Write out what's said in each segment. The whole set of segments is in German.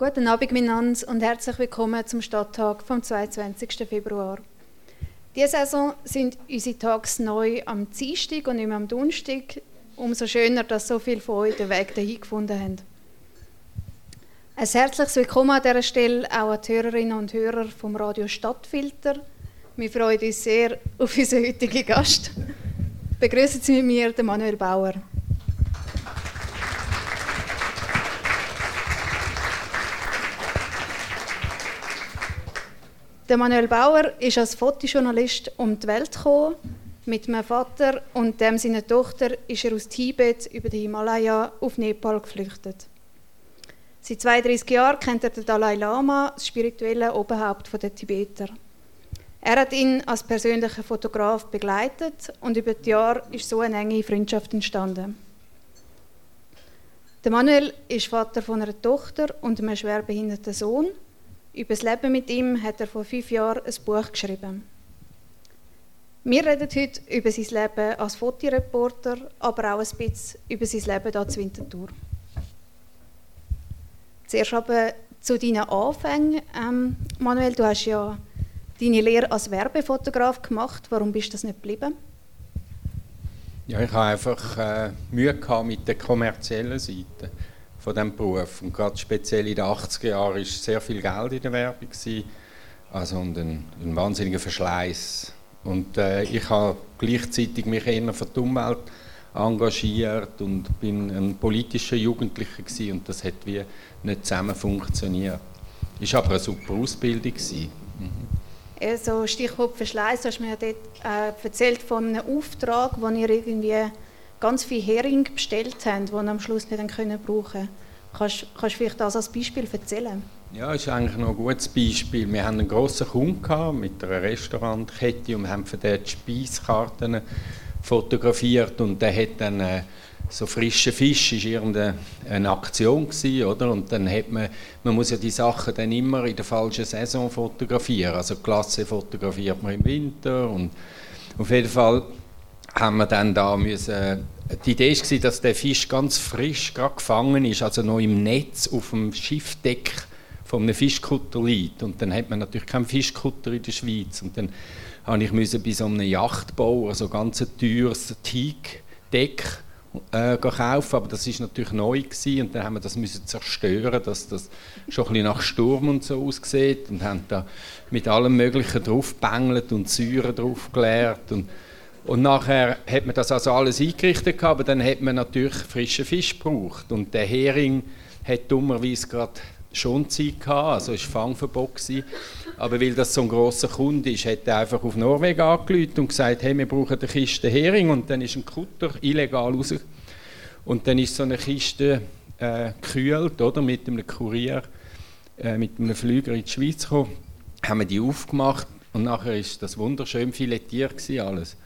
Guten Abend miteinander und herzlich willkommen zum Stadttag vom 22. Februar. Diese Saison sind unsere Tags neu am Dienstag und nicht mehr am Donnerstag. Umso schöner, dass so viele von euch den Weg dahin gefunden haben. Ein herzliches Willkommen an dieser Stelle auch an die Hörerinnen und Hörer vom Radio Stadtfilter. Wir freuen uns sehr auf unseren heutigen Gast. Begrüßen Sie mit mir den Manuel Bauer. Der Manuel Bauer ist als Fotojournalist um die Welt gekommen. Mit meinem Vater und dem seiner Tochter ist er aus Tibet über die Himalaya auf Nepal geflüchtet. Seit 32 Jahren kennt er den Dalai Lama, das spirituelle Oberhaupt der Tibeter. Er hat ihn als persönlicher Fotograf begleitet und über die Jahre ist so eine enge Freundschaft entstanden. Der Manuel ist Vater von einer Tochter und einem schwerbehinderten Sohn über das Leben mit ihm hat er vor fünf Jahren ein Buch geschrieben. Wir reden heute über sein Leben als Fotoreporter, aber auch ein bisschen über sein Leben hier zu Winterthur. Zuerst aber zu deinen Anfängen. Ähm, Manuel, du hast ja deine Lehre als Werbefotograf gemacht. Warum bist du das nicht geblieben? Ja, ich habe einfach äh, Mühe mit der kommerziellen Seite von diesem Beruf. Und gerade speziell in den 80er Jahren war sehr viel Geld in der Werbung. Gewesen. Also und ein, ein wahnsinniger Verschleiß. Und äh, ich habe gleichzeitig mich eher für die Umwelt engagiert und bin ein politischer Jugendlicher gewesen, und das hat wie nicht zusammen funktioniert. War aber eine super Ausbildung. Mhm. Also Stichwort Verschleiß, du hast mir ja dort äh, erzählt von einem Auftrag, wo ihr irgendwie ganz viel Hering bestellt haben, die am Schluss nicht können brauchen Kannst, du vielleicht das als Beispiel erzählen? Ja, das ist eigentlich noch ein gutes Beispiel. Wir hatten einen grossen Kunden mit einer Restaurantkette und haben den die Speiskarten fotografiert und der hat dann äh, so frische Fisch ist irgendeine Aktion gewesen, oder? Und dann hat man, man muss ja die Sachen dann immer in der falschen Saison fotografieren. Also Klasse fotografiert man im Winter und auf jeden Fall haben wir dann da müssen, die Idee war, dass der Fisch ganz frisch gerade gefangen ist, also noch im Netz auf dem Schiffdeck von einem Fischkutter liegt. Und dann hat man natürlich keinen Fischkutter in der Schweiz. Und dann habe ich müssen bei so einem Yachtbau, also ganz teures Teakdeck äh, kaufen, aber das ist natürlich neu gewesen. und dann haben wir das müssen zerstören, dass das schon ein bisschen nach Sturm und so aussieht und haben da mit allem Möglichen draufgebängelt und Säure draufgeleert und und nachher hat man das also alles eingerichtet, aber dann hat man natürlich frischen Fisch gebraucht. Und der Hering hat dummerweise gerade schon Zeit gehabt, also es war Fangverbot. Aber weil das so ein grosser Kunde ist, hat er einfach auf Norwegen angerufen und gesagt, hey, wir brauchen eine Kiste Hering. Und dann ist ein Kutter illegal raus. Und dann ist so eine Kiste äh, gekühlt, oder, mit einem Kurier, äh, mit einem Flüger in die Schweiz gekommen. Haben wir die aufgemacht und nachher ist das wunderschön filetiert alles.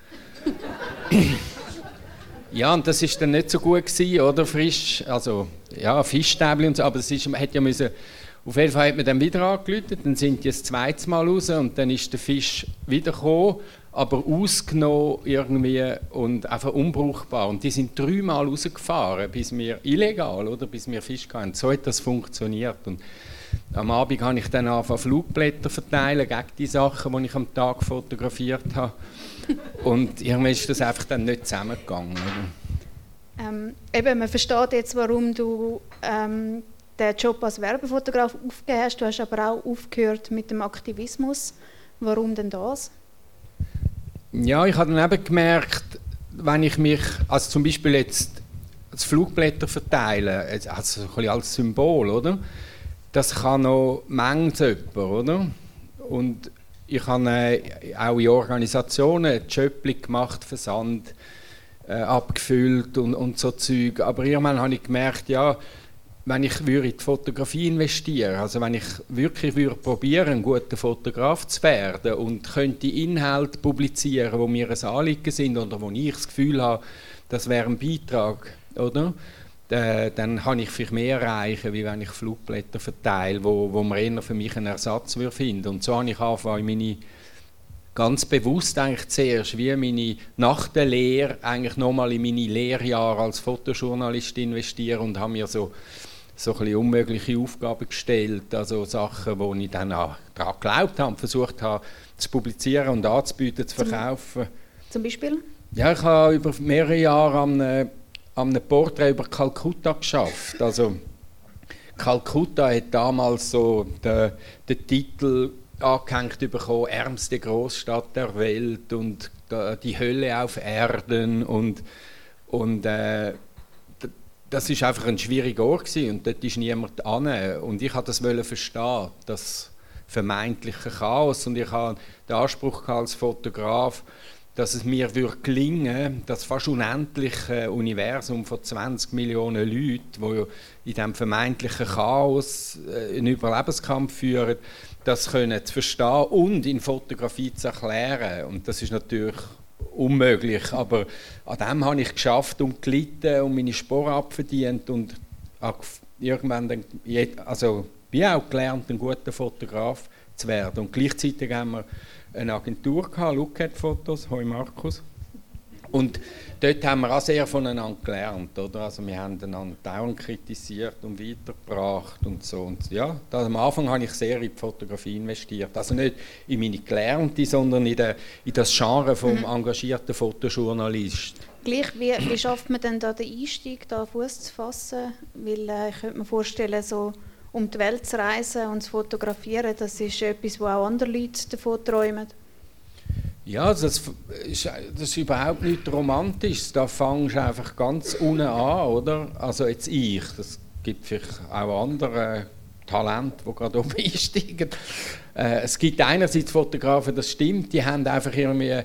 ja, und das ist dann nicht so gut gewesen, oder? Frisch, also ja, Fischstäbchen und so, aber es ist, man hätte ja müssen, auf jeden Fall hat man dann wieder angelötet, dann sind die das zweite Mal raus und dann ist der Fisch wieder gekommen, aber ausgenommen irgendwie und einfach unbrauchbar. Und die sind dreimal rausgefahren, bis wir illegal, oder, bis wir Fisch hatten. So hat das funktioniert. Und am Abend habe ich dann angefangen Flugblätter verteilen gegen die Sachen, die ich am Tag fotografiert habe. Und irgendwie ist das einfach dann nicht zusammengegangen. Ähm, eben, man versteht jetzt, warum du ähm, den Job als Werbefotograf aufgegeben hast. Du hast aber auch aufgehört mit dem Aktivismus. Warum denn das? Ja, ich habe dann eben gemerkt, wenn ich mich, also zum Beispiel jetzt als Flugblätter verteile, also ein bisschen als Symbol, oder? Das kann noch jemand, oder? Und ich habe äh, auch in Organisationen Jöppli gemacht, Versand äh, abgefüllt und, und so Zeug. Aber irgendwann habe ich gemerkt, ja, wenn ich würde in die Fotografie investieren, also wenn ich wirklich würde probieren, ein guter Fotograf zu werden und könnte Inhalte publizieren, wo mir ein Anliegen sind oder wo ich das Gefühl habe, das wäre ein Beitrag, oder? Äh, dann kann ich vielleicht mehr erreichen, wie wenn ich Flugblätter verteile, wo, wo man eher für mich einen Ersatz würde finden. Und so habe ich angefangen, meine ganz bewusst eigentlich zuerst, wie meine, nach der Lehre eigentlich nochmal in meine Lehrjahre als Fotojournalist investieren und habe mir so so ein unmögliche Aufgaben gestellt, also Sachen, wo ich dann auch daran geglaubt habe und versucht habe zu publizieren und anzubieten, zu verkaufen. Zum Beispiel? Ja, ich habe über mehrere Jahre an an einem Porträt über Kalkutta geschafft. Also Kalkutta hat damals so den, den Titel angehängt bekommen, ärmste Großstadt der Welt und die Hölle auf Erden und, und äh, das ist einfach ein schwieriger Ort gewesen, und dort ist niemand an und ich wollte das verstehen, das vermeintliche Chaos und ich habe den Anspruch als Fotograf, dass es mir würde gelingen, das fast unendliche Universum von 20 Millionen Leuten, wo in diesem vermeintlichen Chaos äh, einen Überlebenskampf führen, das können zu verstehen und in Fotografie zu erklären. Und das ist natürlich unmöglich, aber an dem habe ich geschafft und gelitten und meine Sporen abverdient und irgendwann dann, also bin auch gelernt, ein guter Fotograf zu werden. Und gleichzeitig haben wir eine Agentur gehabt, Lookout Fotos, hoi Markus. Und dort haben wir auch sehr voneinander gelernt, oder? Also wir haben einander dauernd kritisiert und weitergebracht und so. Und ja, da, am Anfang habe ich sehr in die Fotografie investiert. Also nicht in meine Gelernte, sondern in, de, in das Genre vom mhm. engagierten Fotojournalist. Gleich, wie, wie schafft man denn da den Einstieg, da Fuß zu fassen? Weil äh, ich könnte mir vorstellen, so um die Welt zu reisen und zu fotografieren, das ist etwas, wo auch andere Leute davon träumen. Ja, das ist, das ist überhaupt nicht romantisch. Da fangst du einfach ganz unten an, oder? Also jetzt ich, das gibt vielleicht auch andere Talente, die gerade oben einsteigen. Äh, es gibt einerseits Fotografen, das stimmt, die haben einfach irgendwie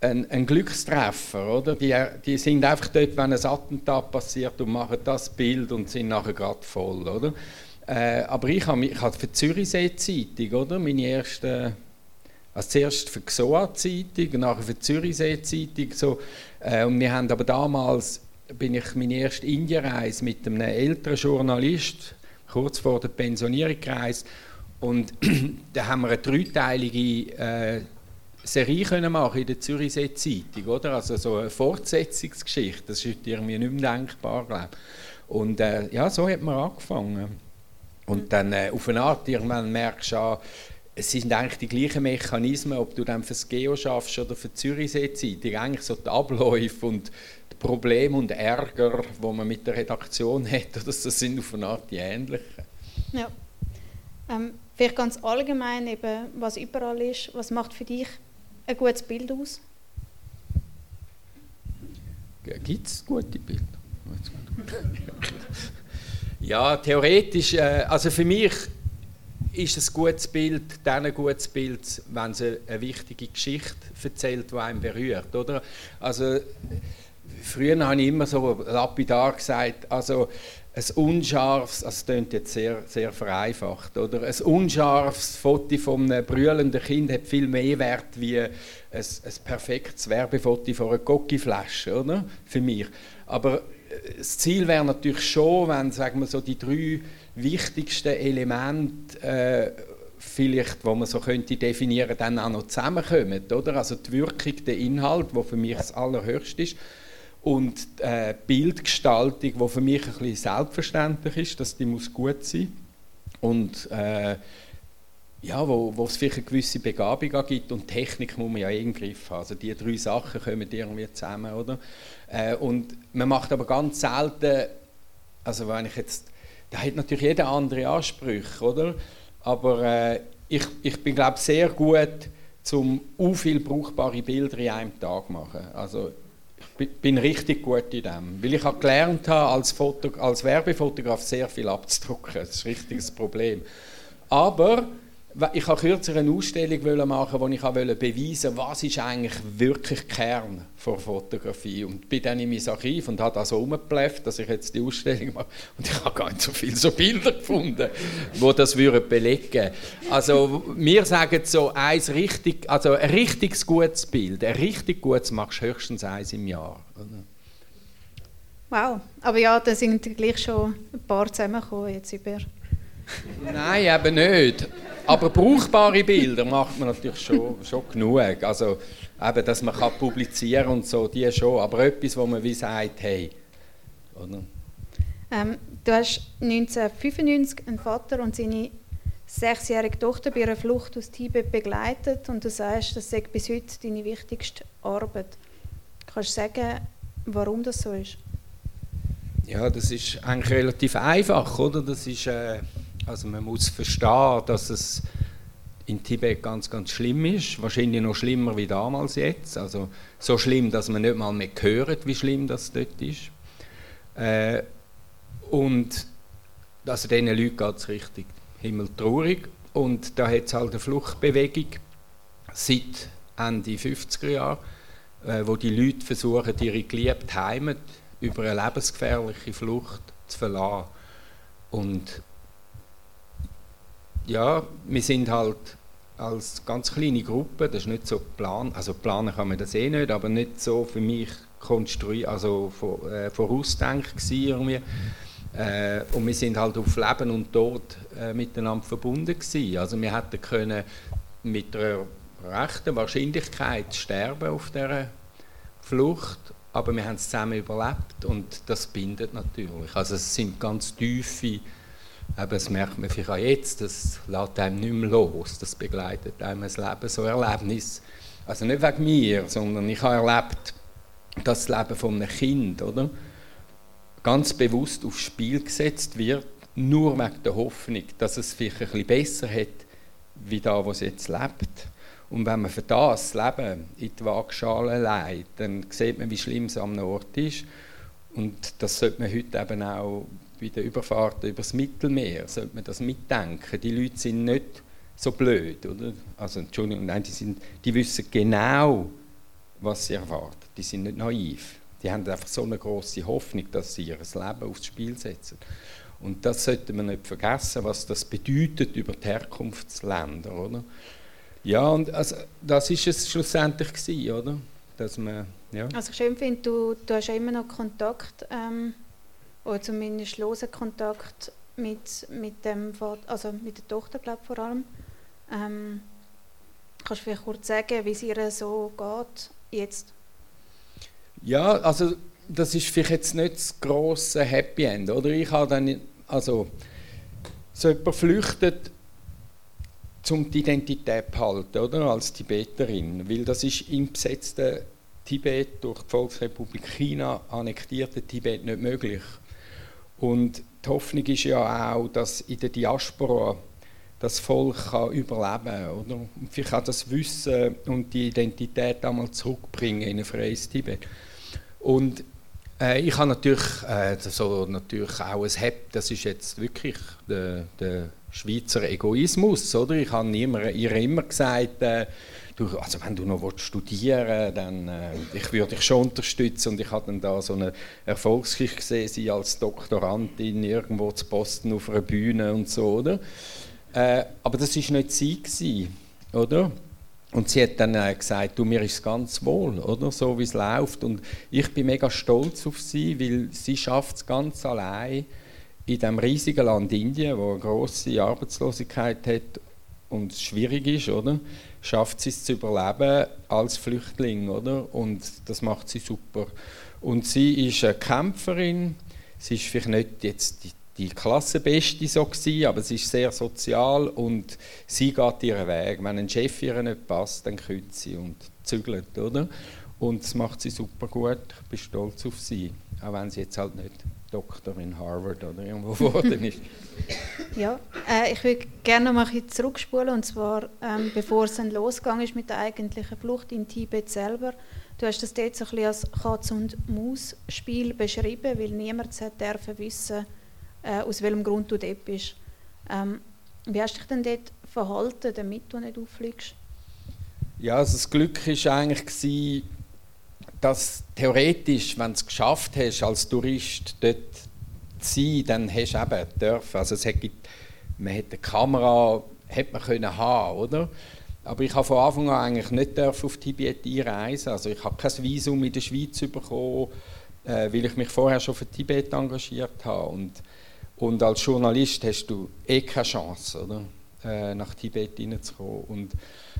einen, einen Glückstreffer, oder? Die, die sind einfach dort, wenn ein Attentat passiert und machen das Bild und sind nachher gerade voll, oder? Äh, aber ich habe ich hab für die Zürichsee-Zeitung, oder? Meine erste, also zuerst für die XOA-Zeitung, nachher für die Zürichsee-Zeitung. So. Äh, und wir haben aber damals, bin ich meine erste Indienreise mit einem älteren Journalist, kurz vor der Pensionierung gereist. Und da haben wir eine dreiteilige äh, Serie können machen in der Zürichsee Zeitung, oder? Also so eine Fortsetzungsgeschichte. Das ist irgendwie nicht mehr denkbar, glaube ich. Und äh, ja, so hat man angefangen. Und dann äh, auf eine Art irgendwann merkst du auch, es sind eigentlich die gleichen Mechanismen, ob du dann für das Geo schaffst oder für die Zürichsee-Zeitung, eigentlich so die Abläufe und die Probleme und Ärger, die man mit der Redaktion hat, das sind auf eine Art die ähnlichen. Ja. Ähm, vielleicht ganz allgemein, eben, was überall ist, was macht für dich ein gutes Bild aus? Gibt es gute Bilder? Ja, theoretisch, äh, also für mich ist ein gutes Bild dann ein gutes Bild, wenn es eine wichtige Geschichte erzählt, die einen berührt, oder? Also früher habe ich immer so lapidar gesagt, also ein unscharfes, also das klingt jetzt sehr, sehr vereinfacht, oder? Ein unscharfes Foto von einem brüllenden Kind hat viel mehr Wert wie ein, ein perfektes Werbefoto von einer Cocky-Flasche, oder? Für mich. Aber das Ziel wäre natürlich schon, wenn sagen wir so die drei wichtigsten Elemente äh, vielleicht, wo man so könnte definieren, dann auch noch zusammenkommen, oder? Also die Wirkung, der Inhalt, wo für mich das allerhöchste ist, und äh, Bildgestaltung, wo für mich ein bisschen selbstverständlich ist, dass die muss gut sein und äh, ja, wo, wo es vielleicht eine gewisse Begabung gibt und Technik muss man ja in Griff haben. Also die drei Sachen kommen irgendwie zusammen, oder? Äh, und man macht aber ganz selten, also wenn ich jetzt, da hat natürlich jeder andere Ansprüche, oder? Aber äh, ich, ich bin glaube sehr gut, zum u viel brauchbare Bilder in einem Tag zu machen. Also ich bin richtig gut in dem, weil ich habe gelernt habe, als, Foto, als Werbefotograf sehr viel abzudrucken. Das ist ein richtiges Problem. Aber ich habe kürzlich eine Ausstellung machen, wo ich beweisen wollte, was ist eigentlich wirklich Kern von Fotografie. Und bin dann in mein Archiv und habe das so umgepläfft, dass ich jetzt die Ausstellung mache. Und ich habe gar nicht so viele so Bilder gefunden, die das belegen Also wir sagen so, eins richtig, also ein richtig gutes Bild, ein richtig gutes machst du höchstens eins im Jahr. Wow, aber ja, da sind gleich schon ein paar zusammengekommen jetzt über... Nein, eben nicht. Aber brauchbare Bilder macht man natürlich schon, schon genug. Also, eben, dass man kann publizieren und so, die schon. Aber etwas, wo man wie sagt, hey. Oder? Ähm, du hast 1995 einen Vater und seine sechsjährige Tochter bei einer Flucht aus Tibet begleitet und du sagst, das sei bis heute deine wichtigste Arbeit. Kannst du sagen, warum das so ist? Ja, das ist eigentlich relativ einfach, oder? Das ist, äh, also man muss verstehen, dass es in Tibet ganz, ganz schlimm ist. Wahrscheinlich noch schlimmer wie damals jetzt. Also so schlimm, dass man nicht mal mehr hört, wie schlimm das dort ist. Äh, und also diesen Leuten geht es richtig himmeltraurig. Und da hat es halt eine Fluchtbewegung seit Ende 50er Jahre, äh, wo die Leute versuchen, ihre geliebte Heimat über eine lebensgefährliche Flucht zu verlassen. Und ja, wir sind halt als ganz kleine Gruppe, das ist nicht so plan, also planen kann man das eh nicht, aber nicht so für mich konstruiert, also vor, äh, vorausdenkt irgendwie. Äh, und wir sind halt auf Leben und Tod äh, miteinander verbunden gewesen. Also wir hätten können mit einer rechten Wahrscheinlichkeit sterben auf dieser Flucht, aber wir haben es zusammen überlebt und das bindet natürlich. Also es sind ganz tiefe Eben, das merkt man vielleicht auch jetzt, das lässt einem nicht mehr los, das begleitet einem das Leben, so Erlebnis. Also nicht wegen mir, sondern ich habe erlebt, dass das Leben von einem Kind, oder? ganz bewusst aufs Spiel gesetzt wird, nur wegen der Hoffnung, dass es vielleicht ein bisschen besser hat, wie da, wo es jetzt lebt. Und wenn man für das Leben in die Waagschale leitet, dann sieht man, wie schlimm es am Ort ist. Und das sollte man heute eben auch bei den Überfahrten übers Mittelmeer, sollte man das mitdenken. Die Leute sind nicht so blöd, oder? Also, Entschuldigung, nein, die, sind, die wissen genau, was sie erwarten. Die sind nicht naiv. Die haben einfach so eine große Hoffnung, dass sie ihr Leben aufs Spiel setzen. Und das sollte man nicht vergessen, was das bedeutet über die Herkunftsländer, oder? Ja, und also, das ist es schlussendlich gewesen, oder? Dass man, ja. Also ich schön finde, du, du hast ja immer noch Kontakt ähm, oder zumindest losen Kontakt mit, mit, dem, also mit der Tochter, glaube vor allem. Ähm, kannst du vielleicht kurz sagen, wie es ihr so geht jetzt? Ja, also das ist vielleicht jetzt nicht das grosse Happy End, oder? Ich habe dann, also so jemand flüchtet, um die Identität zu behalten, oder? Als Tibeterin, weil das ist im besetzten Tibet durch die Volksrepublik China annektierte Tibet nicht möglich. Und die Hoffnung ist ja auch, dass in der Diaspora das Volk kann überleben kann. Oder? Und vielleicht auch das Wissen und die Identität einmal zurückbringen in ein freies Tibet. Und äh, ich habe natürlich, äh, so natürlich auch ein Hep, das ist jetzt wirklich der, der Schweizer Egoismus. Oder? Ich habe immer, ihr immer gesagt, äh, du, also wenn du noch studieren willst, dann äh, ich würde dich schon unterstützen. Und ich hatte dann da so eine Erfolgsgeschichte gesehen, sie als Doktorandin irgendwo zu Posten auf einer Bühne und so. Oder? Äh, aber das war nicht sie, gewesen, oder? Und sie hat dann äh, gesagt, du, mir ist ganz wohl, oder? so wie es läuft. Und ich bin mega stolz auf sie, weil sie schafft es ganz allein in dem riesigen Land Indien, wo eine große Arbeitslosigkeit hat und es schwierig ist, oder? Schafft sie es zu überleben als Flüchtling, oder? Und das macht sie super. Und sie ist eine Kämpferin. Sie ist vielleicht nicht jetzt die, die Klassenbeste so gewesen, aber sie ist sehr sozial und sie geht ihren Weg. Wenn ein Chef ihr nicht passt, dann kündigt sie und zügelt, oder? Und das macht sie super gut. Ich bin stolz auf sie, auch wenn sie jetzt halt nicht Doktor in Harvard oder irgendwo geworden ist. Ja, äh, ich würde gerne noch mal ein zurückspulen und zwar ähm, bevor es dann losgegangen ist mit der eigentlichen Flucht in Tibet selber. Du hast das dort so ein bisschen als Katz- und Maus-Spiel beschrieben, weil niemand dürfen wissen, äh, aus welchem Grund du dort bist. Ähm, wie hast du dich denn dort verhalten, damit du nicht auffliegst? Ja, also das Glück war eigentlich, dass theoretisch, wenn du es geschafft hast, als Tourist dort zu sein, dann hast du eben dürfen. Also es gibt, man hätte eine Kamera hätte man können haben, oder? Aber ich habe von Anfang an eigentlich nicht auf Tibet einreisen. Also ich habe kein Visum in der Schweiz bekommen, äh, weil ich mich vorher schon für Tibet engagiert habe. Und, und als Journalist hast du eh keine Chance, oder? Äh, nach Tibet hineinzukommen. Und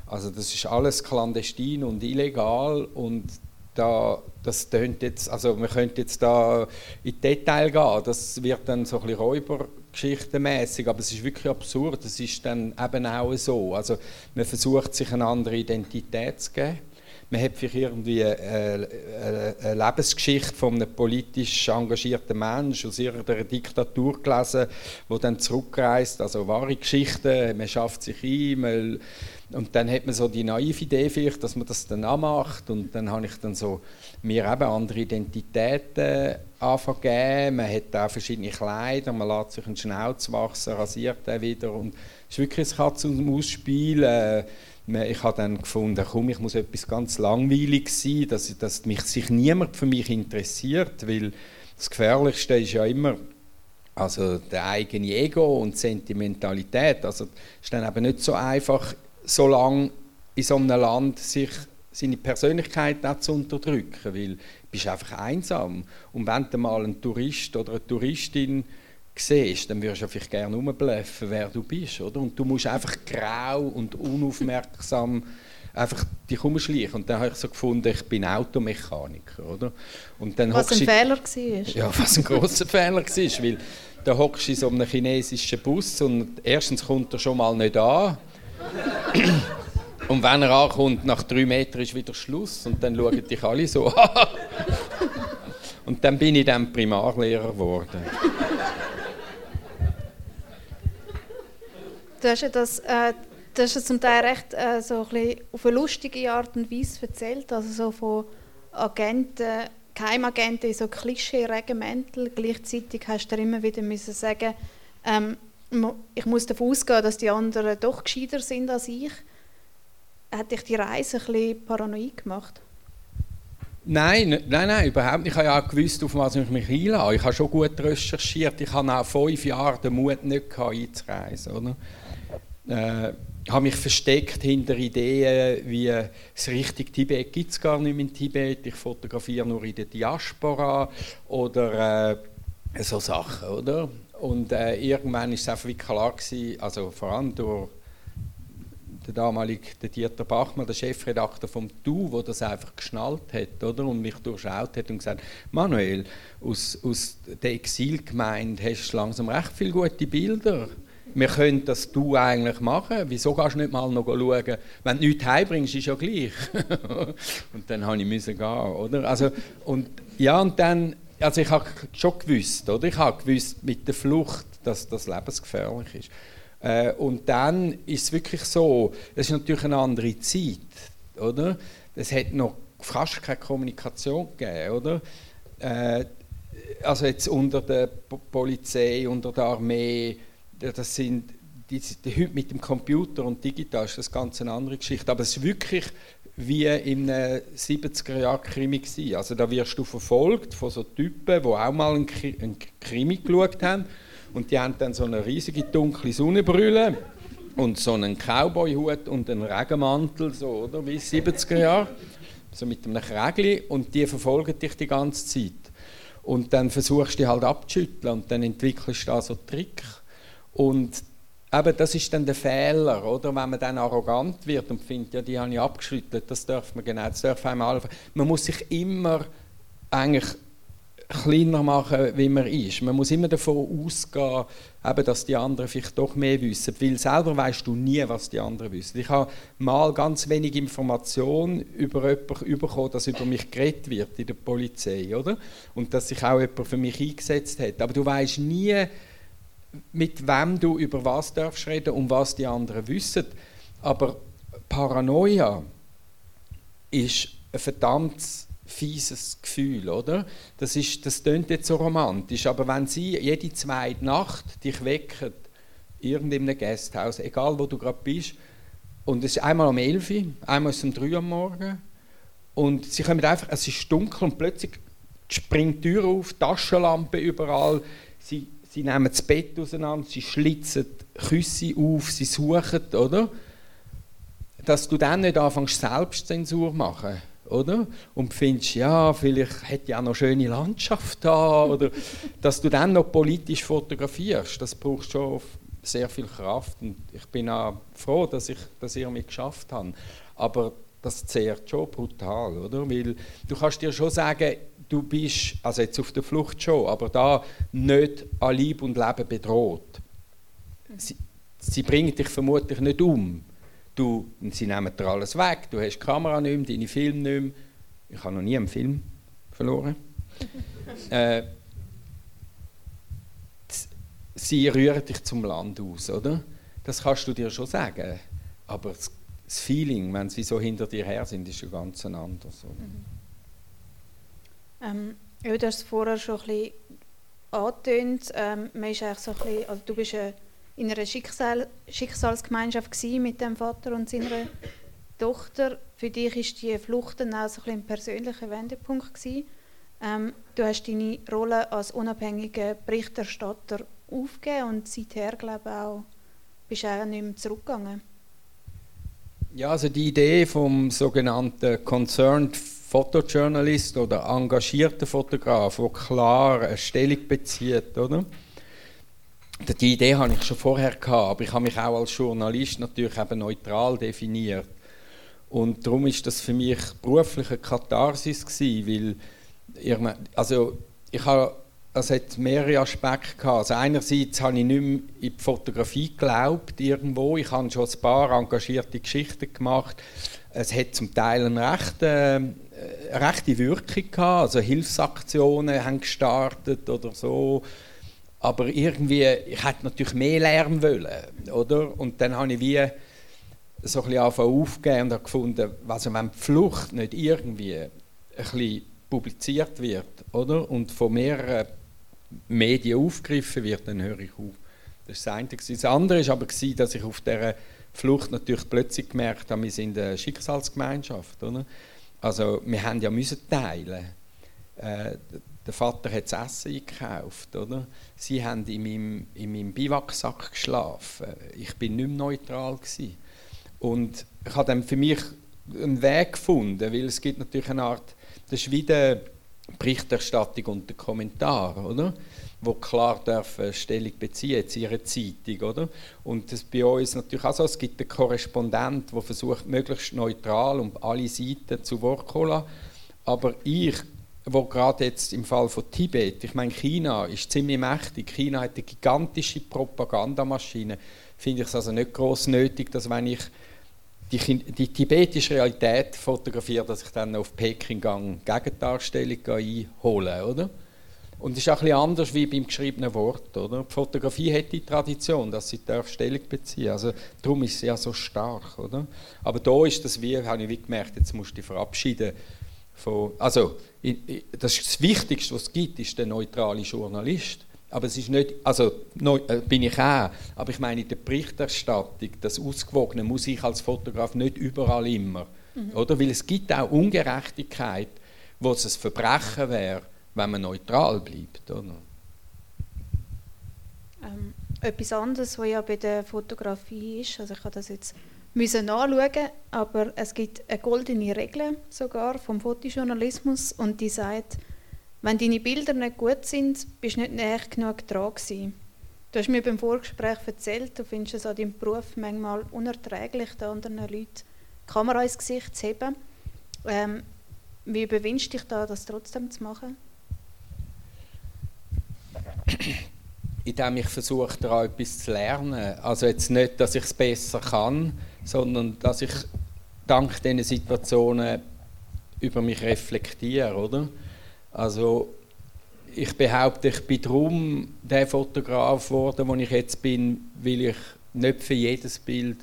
also das ist alles klandestin und illegal und da, das jetzt, also wir könnten jetzt da in Detail gehen, das wird dann so ein bisschen Räubergeschichtenmäßig, aber es ist wirklich absurd, es ist dann eben auch so, also man versucht sich eine andere Identität zu geben, man hat vielleicht irgendwie eine, eine Lebensgeschichte von einem politisch engagierten Menschen aus irgendeiner Diktatur gelesen, der dann zurückreist, also wahre Geschichten, man schafft sich ein, man und dann hat man so die naive Idee vielleicht, dass man das dann anmacht und dann habe ich dann so mir eben andere Identitäten anfangen Man hat auch verschiedene Kleider, man lässt sich einen Schnauz wachsen, rasiert den wieder. Und es ist wirklich ein Katz- und. Äh, ich habe dann gefunden, komm, ich muss etwas ganz langweilig sein, dass, dass mich sich niemand für mich interessiert, weil das Gefährlichste ist ja immer also der eigene Ego und Sentimentalität. Also es ist dann eben nicht so einfach, so lange in so einem Land sich seine Persönlichkeit nicht zu unterdrücken, weil du bist einfach einsam. Und wenn du mal einen Tourist oder eine Touristin siehst, dann würdest du vielleicht gerne rumbluffen, wer du bist, oder? Und du musst einfach grau und unaufmerksam einfach dich umschleichen. Und dann habe ich so gefunden, ich bin Automechaniker, oder? Und dann was ein Fehler war. Ja, was ein großer Fehler war, weil da hockst du in so einem chinesischen Bus und erstens kommt er schon mal nicht an und wenn er ankommt, nach drei Metern ist wieder Schluss und dann schauen dich alle so Und dann bin ich dann Primarlehrer geworden. Du hast ja das, äh, du hast ja zum Teil recht äh, so ein auf eine lustige Art und Weise erzählt, also so von Agenten, Geheimagenten in so Klischee-Regimental. Gleichzeitig hast du immer wieder müssen sagen, ähm, ich muss davon ausgehen, dass die anderen doch gescheiter sind als ich. Hat dich die Reise ein bisschen paranoid gemacht? Nein, nein, nein, überhaupt nicht. Ich habe ja auch gewusst, auf was ich mich einlasse. Ich habe schon gut recherchiert. Ich habe auch fünf Jahre den Mut nicht gehabt, einzureisen. Oder? Äh, ich habe mich versteckt hinter Ideen wie das richtige Tibet gibt es gar nicht mehr in Tibet. Ich fotografiere nur in der Diaspora oder äh, so Sachen, oder? Und äh, irgendwann ist es einfach wie klar gewesen, also vor allem durch den damaligen Dieter Bachmann, der Chefredakteur vom Du, der das einfach geschnallt hat oder? und mich durchschaut hat und gesagt, Manuel, aus, aus der Exilgemeinde hast du langsam recht viele gute Bilder. Wir können das Du eigentlich machen. Wieso gehst du nicht mal noch schauen? Wenn du nichts heimbringst, ist ja gleich. und dann musste ich gehen, oder? Also, und, ja, und dann also ich habe schon gewusst, oder? Ich habe gewusst mit der Flucht, dass das lebensgefährlich ist. Äh, und dann ist es wirklich so, es ist natürlich eine andere Zeit, oder? Es hat noch fast keine Kommunikation gegeben, oder? Äh, also jetzt unter der Polizei, unter der Armee, das sind die, die, heute mit dem Computer und digital ist das ganz eine andere Geschichte. Aber es ist wirklich wie in einem 70er-Jahr-Krimi Also da wirst du verfolgt von so Typen, die auch mal einen, Krimi geschaut haben und die haben dann so eine riesige dunkle Sonnenbrille und so einen Cowboy-Hut und einen Regenmantel, so, oder, wie 70er Jahre, so mit einem Krägli und die verfolgen dich die ganze Zeit. Und dann versuchst du dich halt abzuschütteln und dann entwickelst du da so Trick. Und Eben, das ist dann der Fehler, oder? wenn man dann arrogant wird und findet, ja, die habe ich abgeschüttelt, das darf man genau, das darf einmal. Man muss sich immer eigentlich kleiner machen, wie man ist. Man muss immer davon ausgehen, eben, dass die anderen vielleicht doch mehr wissen, weil selber weißt du nie, was die anderen wissen. Ich habe mal ganz wenig Information über jemanden bekommen, dass über mich geredet wird in der Polizei, oder? Und dass sich auch jemand für mich eingesetzt hat. Aber du weißt nie, mit wem du über was darfst reden und was die anderen wissen. Aber Paranoia ist ein verdammt fieses Gefühl, oder? Das, ist, das klingt jetzt so romantisch, aber wenn sie jede zweite Nacht dich wecken, irgendeinem Gasthaus, egal wo du gerade bist, und es ist einmal um 11 Uhr, einmal um 3 Uhr am Morgen, und sie kommen einfach, es ist dunkel und plötzlich springt die Tür auf, Taschenlampe überall, sie nehmen das Bett auseinander, sie schlitzen Küsse auf, sie suchen, oder? Dass du dann nicht anfängst, Selbstzensur machen, oder? Und findest, ja, vielleicht hätte ja noch eine schöne Landschaft da, oder dass du dann noch politisch fotografierst, das braucht schon sehr viel Kraft und ich bin auch froh, dass ich das irgendwie geschafft habe. Aber das zehrt schon brutal, oder? Weil du kannst dir schon sagen, du bist, also jetzt auf der Flucht schon, aber da nicht an Leib und Leben bedroht. Sie, sie bringen dich vermutlich nicht um. Du, sie nehmen dir alles weg, du hast die Kamera nicht mehr, deine Filme nicht mehr. Ich habe noch nie einen Film verloren. äh, sie rühren dich zum Land aus, oder? Das kannst du dir schon sagen. Aber das Feeling, wenn sie so hinter dir her sind, ist schon ganz anders. Mhm. Ähm, ja, du hast es vorher schon ein bisschen angetönt. Ähm, man ist eigentlich so ein bisschen, also du bist äh, in einer Schicksal Schicksalsgemeinschaft mit dem Vater und seiner Tochter. Für dich ist die Flucht dann auch so ein, ein persönlicher Wendepunkt gewesen. Ähm, du hast deine Rolle als unabhängiger Berichterstatter aufgegeben und seither glaube ich auch bist du auch nicht mehr zurückgegangen. Ja, also die Idee vom sogenannten Concerned Photojournalist oder engagierten Fotograf, der klar eine Stellung bezieht, oder? Die Idee hatte ich schon vorher gehabt, aber ich habe mich auch als Journalist natürlich eben neutral definiert. Und darum ist das für mich beruflich eine Katharsis gewesen, weil also ich habe es hat mehrere Aspekte gehabt. Also einerseits habe ich nicht mehr in die Fotografie geglaubt irgendwo. Ich habe schon ein paar engagierte Geschichten gemacht. Es hat zum Teil eine rechte, äh, eine rechte Wirkung gehabt. Also Hilfsaktionen haben gestartet oder so. Aber irgendwie, ich hätte natürlich mehr lernen wollen, oder? Und dann habe ich wie so ein bisschen aufgegeben und habe gefunden, also wenn die Flucht nicht irgendwie ein bisschen publiziert wird, oder? Und von mehreren Medien aufgegriffen wird, dann höre ich auf. Das ist das eine. Das andere war aber, dass ich auf dieser Flucht natürlich plötzlich gemerkt habe, wir sind eine Schicksalsgemeinschaft. Oder? Also wir haben ja müssen teilen. Äh, der Vater hat das Essen eingekauft. Oder? Sie haben in meinem, in meinem Biwaksack geschlafen. Ich bin nicht mehr neutral. Gewesen. Und ich habe dann für mich einen Weg gefunden, weil es gibt natürlich eine Art, das ist wie Berichterstattung und der Kommentar, oder? Wo klar dürfen Stellung beziehen in ihrer Zeitung, oder? Und das bei uns natürlich auch so, es gibt einen Korrespondent, der versucht, möglichst neutral und alle Seiten zu Wort zu kommen. Aber ich, wo gerade jetzt im Fall von Tibet, ich meine, China ist ziemlich mächtig, China hat eine gigantische Propagandamaschine, finde ich es also nicht groß nötig, dass wenn ich die, die, tibetische Realität fotografiert, dass ich dann auf Peking gehe, Gegendarstellung einholen, oder? Und es ist auch ein bisschen anders wie beim geschriebenen Wort, oder? Die Fotografie hat die Tradition, dass sie darf Stellung beziehen. Also darum ist sie ja so stark, oder? Aber da ist das wie, habe ich wie gemerkt, jetzt musst du dich verabschieden von, also das, das Wichtigste, was es gibt, ist der neutrale Journalist. Aber es ist nicht, also neu, äh, bin ich auch, aber ich meine in der Berichterstattung, das Ausgewogene muss ich als Fotograf nicht überall immer, mhm. oder? Weil es gibt auch Ungerechtigkeit, wo es ein Verbrechen wäre, wenn man neutral bleibt, oder? Ähm, etwas anderes, was ja bei der Fotografie ist, also ich habe das jetzt müssen anschauen, aber es gibt eine goldene Regel sogar vom Fotojournalismus und die sagt, wenn deine Bilder nicht gut sind, bist du nicht näher genug dran gewesen. Du hast mir beim Vorgespräch erzählt, du findest es an deinem Beruf manchmal unerträglich, da anderen Leuten die Kamera ins Gesicht zu heben. Ähm, wie überwindest du dich da, das trotzdem zu machen? Indem ich versuche, daran etwas zu lernen. Also jetzt nicht, dass ich es besser kann, sondern dass ich dank diesen Situationen über mich reflektiere, oder? Also ich behaupte, ich bin darum der Fotograf geworden, wo ich jetzt bin, weil ich nicht für jedes Bild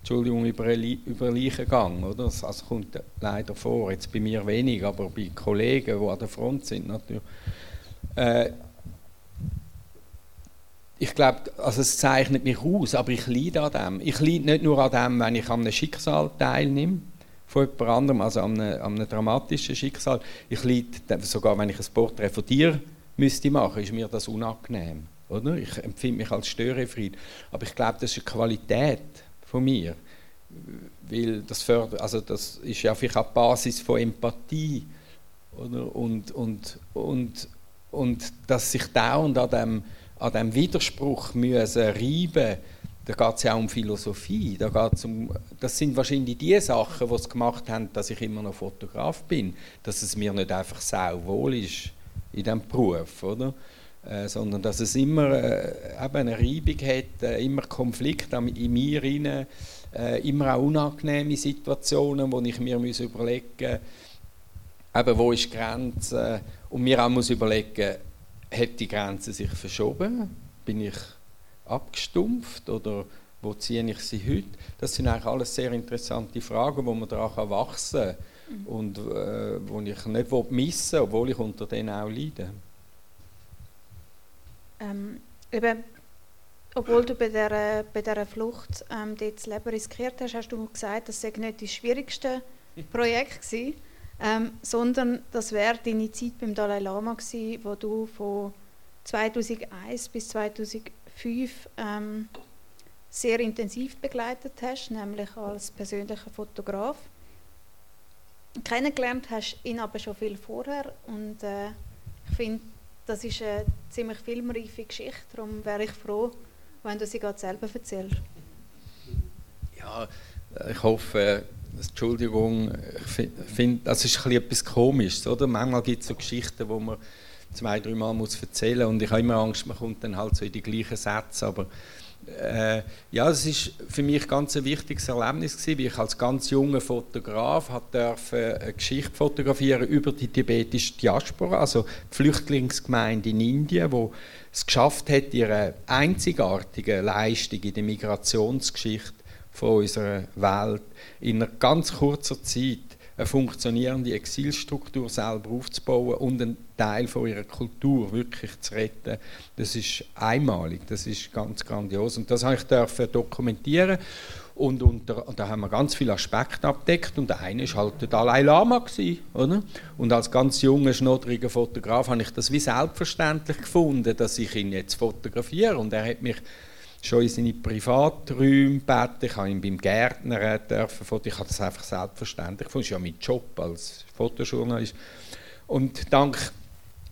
Entschuldigung, über, über Leichen gehe. Oder? Das also kommt leider vor, jetzt bei mir wenig, aber bei Kollegen, die an der Front sind natürlich. Äh, ich glaube, also es zeichnet mich aus, aber ich leide an dem. Ich leide nicht nur an dem, wenn ich an einem Schicksal teilnehme, von jemand anderem, also an einem, an einem dramatischen Schicksal. Ich leide, sogar wenn ich ein Porträt von dir müsste machen, ist mir das unangenehm. Oder? Ich empfinde mich als Störefried. Aber ich glaube, das ist eine Qualität von mir. Weil das, fördert, also das ist ja vielleicht auch Basis von Empathie. Oder? Und, und, und, und dass sich dauernd an dem, an dem Widerspruch müssen reiben da geht es ja auch um Philosophie. Da geht's um, das sind wahrscheinlich die Sachen, die es gemacht haben, dass ich immer noch Fotograf bin. Dass es mir nicht einfach sauwohl ist in diesem Beruf, oder? Äh, sondern dass es immer äh, eben eine Reibung hat, äh, immer Konflikte in mir rein, äh, immer auch unangenehme Situationen, wo ich mir überlegen muss, wo ist die Grenze und mir auch muss überlegen, hat die Grenze sich verschoben? Bin ich abgestumpft oder wo ziehe ich sie heute? Das sind eigentlich alles sehr interessante Fragen, wo man daran wachsen kann mhm. und äh, wo ich nicht missen will, obwohl ich unter denen auch leide. Ähm, eben, obwohl du bei dieser, bei dieser Flucht ähm, das Leben riskiert hast, hast du gesagt, das sei nicht das schwierigste Projekt gewesen, ähm, sondern das wäre deine Zeit beim Dalai Lama gewesen, wo du von 2001 bis 2005 ähm, sehr intensiv begleitet hast, nämlich als persönlicher Fotograf. Kennengelernt hast ihn aber schon viel vorher und äh, ich finde, das ist eine ziemlich filmreife Geschichte, darum wäre ich froh, wenn du sie gerade selber erzählst. Ja, ich hoffe, Entschuldigung, ich finde, das ist ein etwas Komisches, oder? Manchmal gibt es so Geschichten, wo man zwei, drei Mal muss erzählen und ich habe immer Angst, man kommt dann halt so in die gleichen Sätze, aber äh, ja, es ist für mich ganz ein wichtiges Erlebnis gewesen, wie ich als ganz junger Fotograf durfte eine Geschichte fotografieren über die tibetische Diaspora, also die Flüchtlingsgemeinde in Indien, wo es geschafft hat, ihre einzigartige Leistung in der Migrationsgeschichte von unserer Welt in einer ganz kurzer Zeit eine funktionierende Exilstruktur selber aufzubauen und einen Teil von ihrer Kultur wirklich zu retten, das ist einmalig, das ist ganz grandios und das habe ich dürfen dokumentieren und, unter, da haben wir ganz viele Aspekte abdeckt und der eine war halt der Dalai Lama gewesen, oder? Und als ganz junger schnoddriger Fotograf habe ich das wie selbstverständlich gefunden, dass ich ihn jetzt fotografiere und er hat mich schon in seine Privaträume gebeten. Ich habe ihn beim Gärtner dürfen Ich habe das einfach selbstverständlich gefunden. Das ist ja mein Job als Fotojournalist. Und dank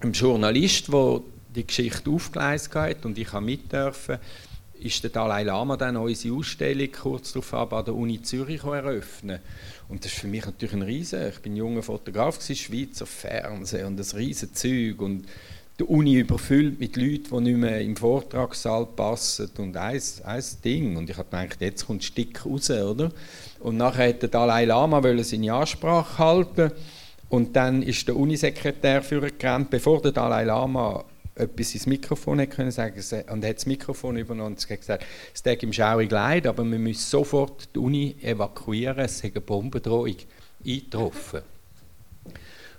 dem Journalist, der die Geschichte aufgeleistet hat und ich mit dürfen, ist der Dalai Lama dann unsere Ausstellung kurz darauf an der Uni Zürich eröffnen. Und das ist für mich natürlich ein Riesen. Ich bin junger Fotograf, Schweizer Fernsehen und das riesen Zeug und die Uni überfüllt mit Leuten, die nicht mehr im Vortragssaal passen und ein, ein Ding. Und ich habe gedacht, jetzt kommt ein Stück raus, oder? Und nachher hat der Dalai Lama seine Ansprache halten und dann ist der Unisekretär vorgerannt, bevor der Dalai Lama etwas ins Mikrofon hätte können sagen und hat das Mikrofon übernommen und gesagt, es tut ihm schaurig leid, aber wir müssen sofort die Uni evakuieren, es ist eine Bombendrohung eingetroffen.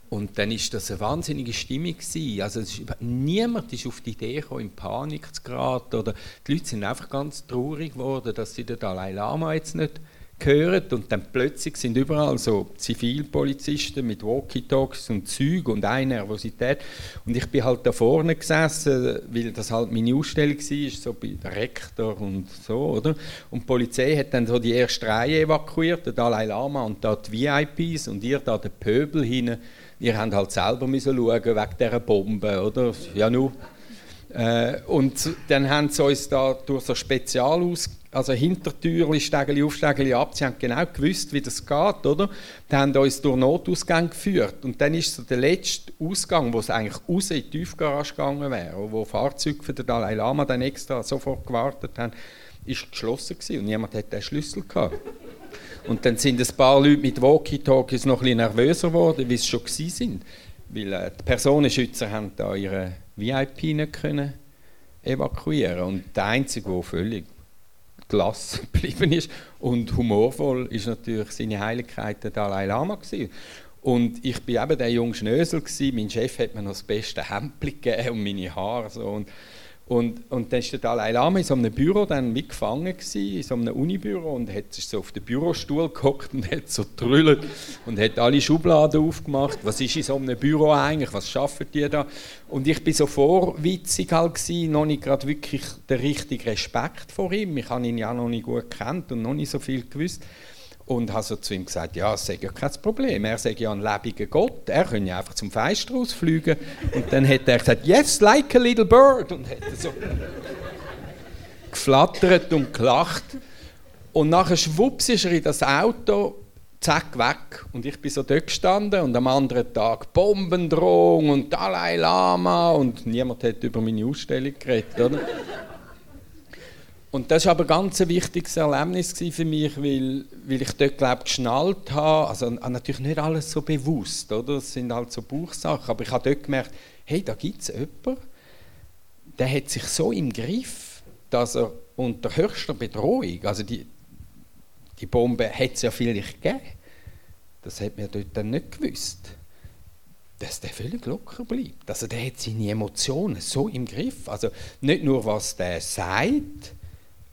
Und dann ist das eine wahnsinnige Stimmung gewesen. Also ist, niemand ist auf die Idee gekommen, in Panik zu geraten oder die Leute sind einfach ganz traurig geworden, dass sie den Dalai Lama jetzt nicht hören und dann plötzlich sind überall so Zivilpolizisten mit Walkie-Talkies und Züg und eine Nervosität und ich bin halt da vorne gesessen, weil das halt meine Ausstellung war, so bei der Rektor und so, oder? Und die Polizei hat dann so die erste Reihe evakuiert, der Dalai Lama und da die VIPs und ihr da den Pöbel hinein ihr habt halt selber schauen wegen dieser Bombe, oder? Ja, nur. Äh, und dann haben sie uns da durch so Spezialaus, also Hintertürli, Stegeli auf, Stegeli ab, sie haben genau gewusst, wie das geht, oder? Die haben uns durch Notausgang geführt und dann ist so der letzte Ausgang, wo es eigentlich raus in die Tiefgarage gegangen wäre, wo Fahrzeuge für den Dalai Lama dann extra sofort gewartet haben, ist geschlossen gewesen und niemand hat den Schlüssel gehabt. Und dann sind ein paar Leute mit Walkie-Talkies noch ein bisschen nervöser geworden, wie es schon waren. Weil äh, die Personenschützer haben da ihre VIP nicht können evakuieren Und der Einzige, der völlig gelassen geblieben ist und humorvoll, ist natürlich seine Heiligkeit der Dalai Lama gewesen. Und ich bin eben der junge Schnösel gewesen. Mein Chef hat mir noch das beste Hemd gegeben und meine Haare so. Und und, und dann war der Dalai Lama in so einem Büro dann mitgefangen gewesen, in so einem Unibüro und hat sich so auf den Bürostuhl gehockt und hat so trüllt und hat alle Schubladen aufgemacht. Was ist in so einem Büro eigentlich? Was schaffen die da? Und ich bin so vorwitzig halt gewesen, noch nicht gerade wirklich der richtige Respekt vor ihm. Ich habe ihn ja noch nicht gut kennt und noch nicht so viel gewusst und habe so zu ihm gesagt, ja, das ist ja kein Problem, er sagt ja ein lebendiger Gott, er könnte ja einfach zum Feister ausfliegen. Und dann hat er gesagt, yes, like a little bird. Und hat so geflattert und gelacht. Und nachher schwupps ist er in das Auto, zack, weg. Und ich bin so dort gestanden und am anderen Tag Bombendrohung und Dalai Lama und niemand hat über meine Ausstellung geredet, oder? Und das war aber ganz ein wichtiges Erlebnis für mich, weil, weil ich dort glaub, geschnallt habe. Also natürlich nicht alles so bewusst, oder? Es sind halt so Buchsachen. Aber ich habe dort gemerkt, hey, da gibt es jemanden, der hat sich so im Griff, dass er unter höchster Bedrohung, also die, die Bombe hätte es ja vielleicht gegeben, das hat man dort dann nicht gewusst, dass der völlig locker bleibt. Also der hat seine Emotionen so im Griff. Also nicht nur, was der sagt,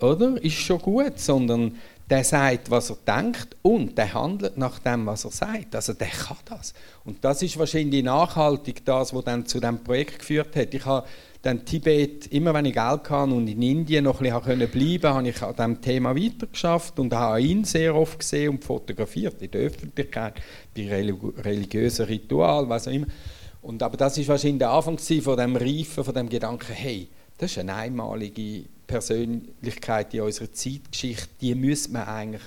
oder, ist schon gut, sondern der sagt, was er denkt und der handelt nach dem, was er sagt. Also der kann das. Und das ist wahrscheinlich nachhaltig das, was dann zu dem Projekt geführt hat. Ich habe dann Tibet, immer wenn ich Geld hatte und in Indien noch ein bisschen bleiben konnte, habe ich an diesem Thema weitergeschafft und habe ihn sehr oft gesehen und fotografiert in der Öffentlichkeit, bei religiösen Ritualen, was auch immer. Und, aber das war wahrscheinlich der Anfang von dem Reifen, von dem Gedanken, hey, das ist eine einmalige Persönlichkeit in unserer Zeitgeschichte, die müsste man eigentlich,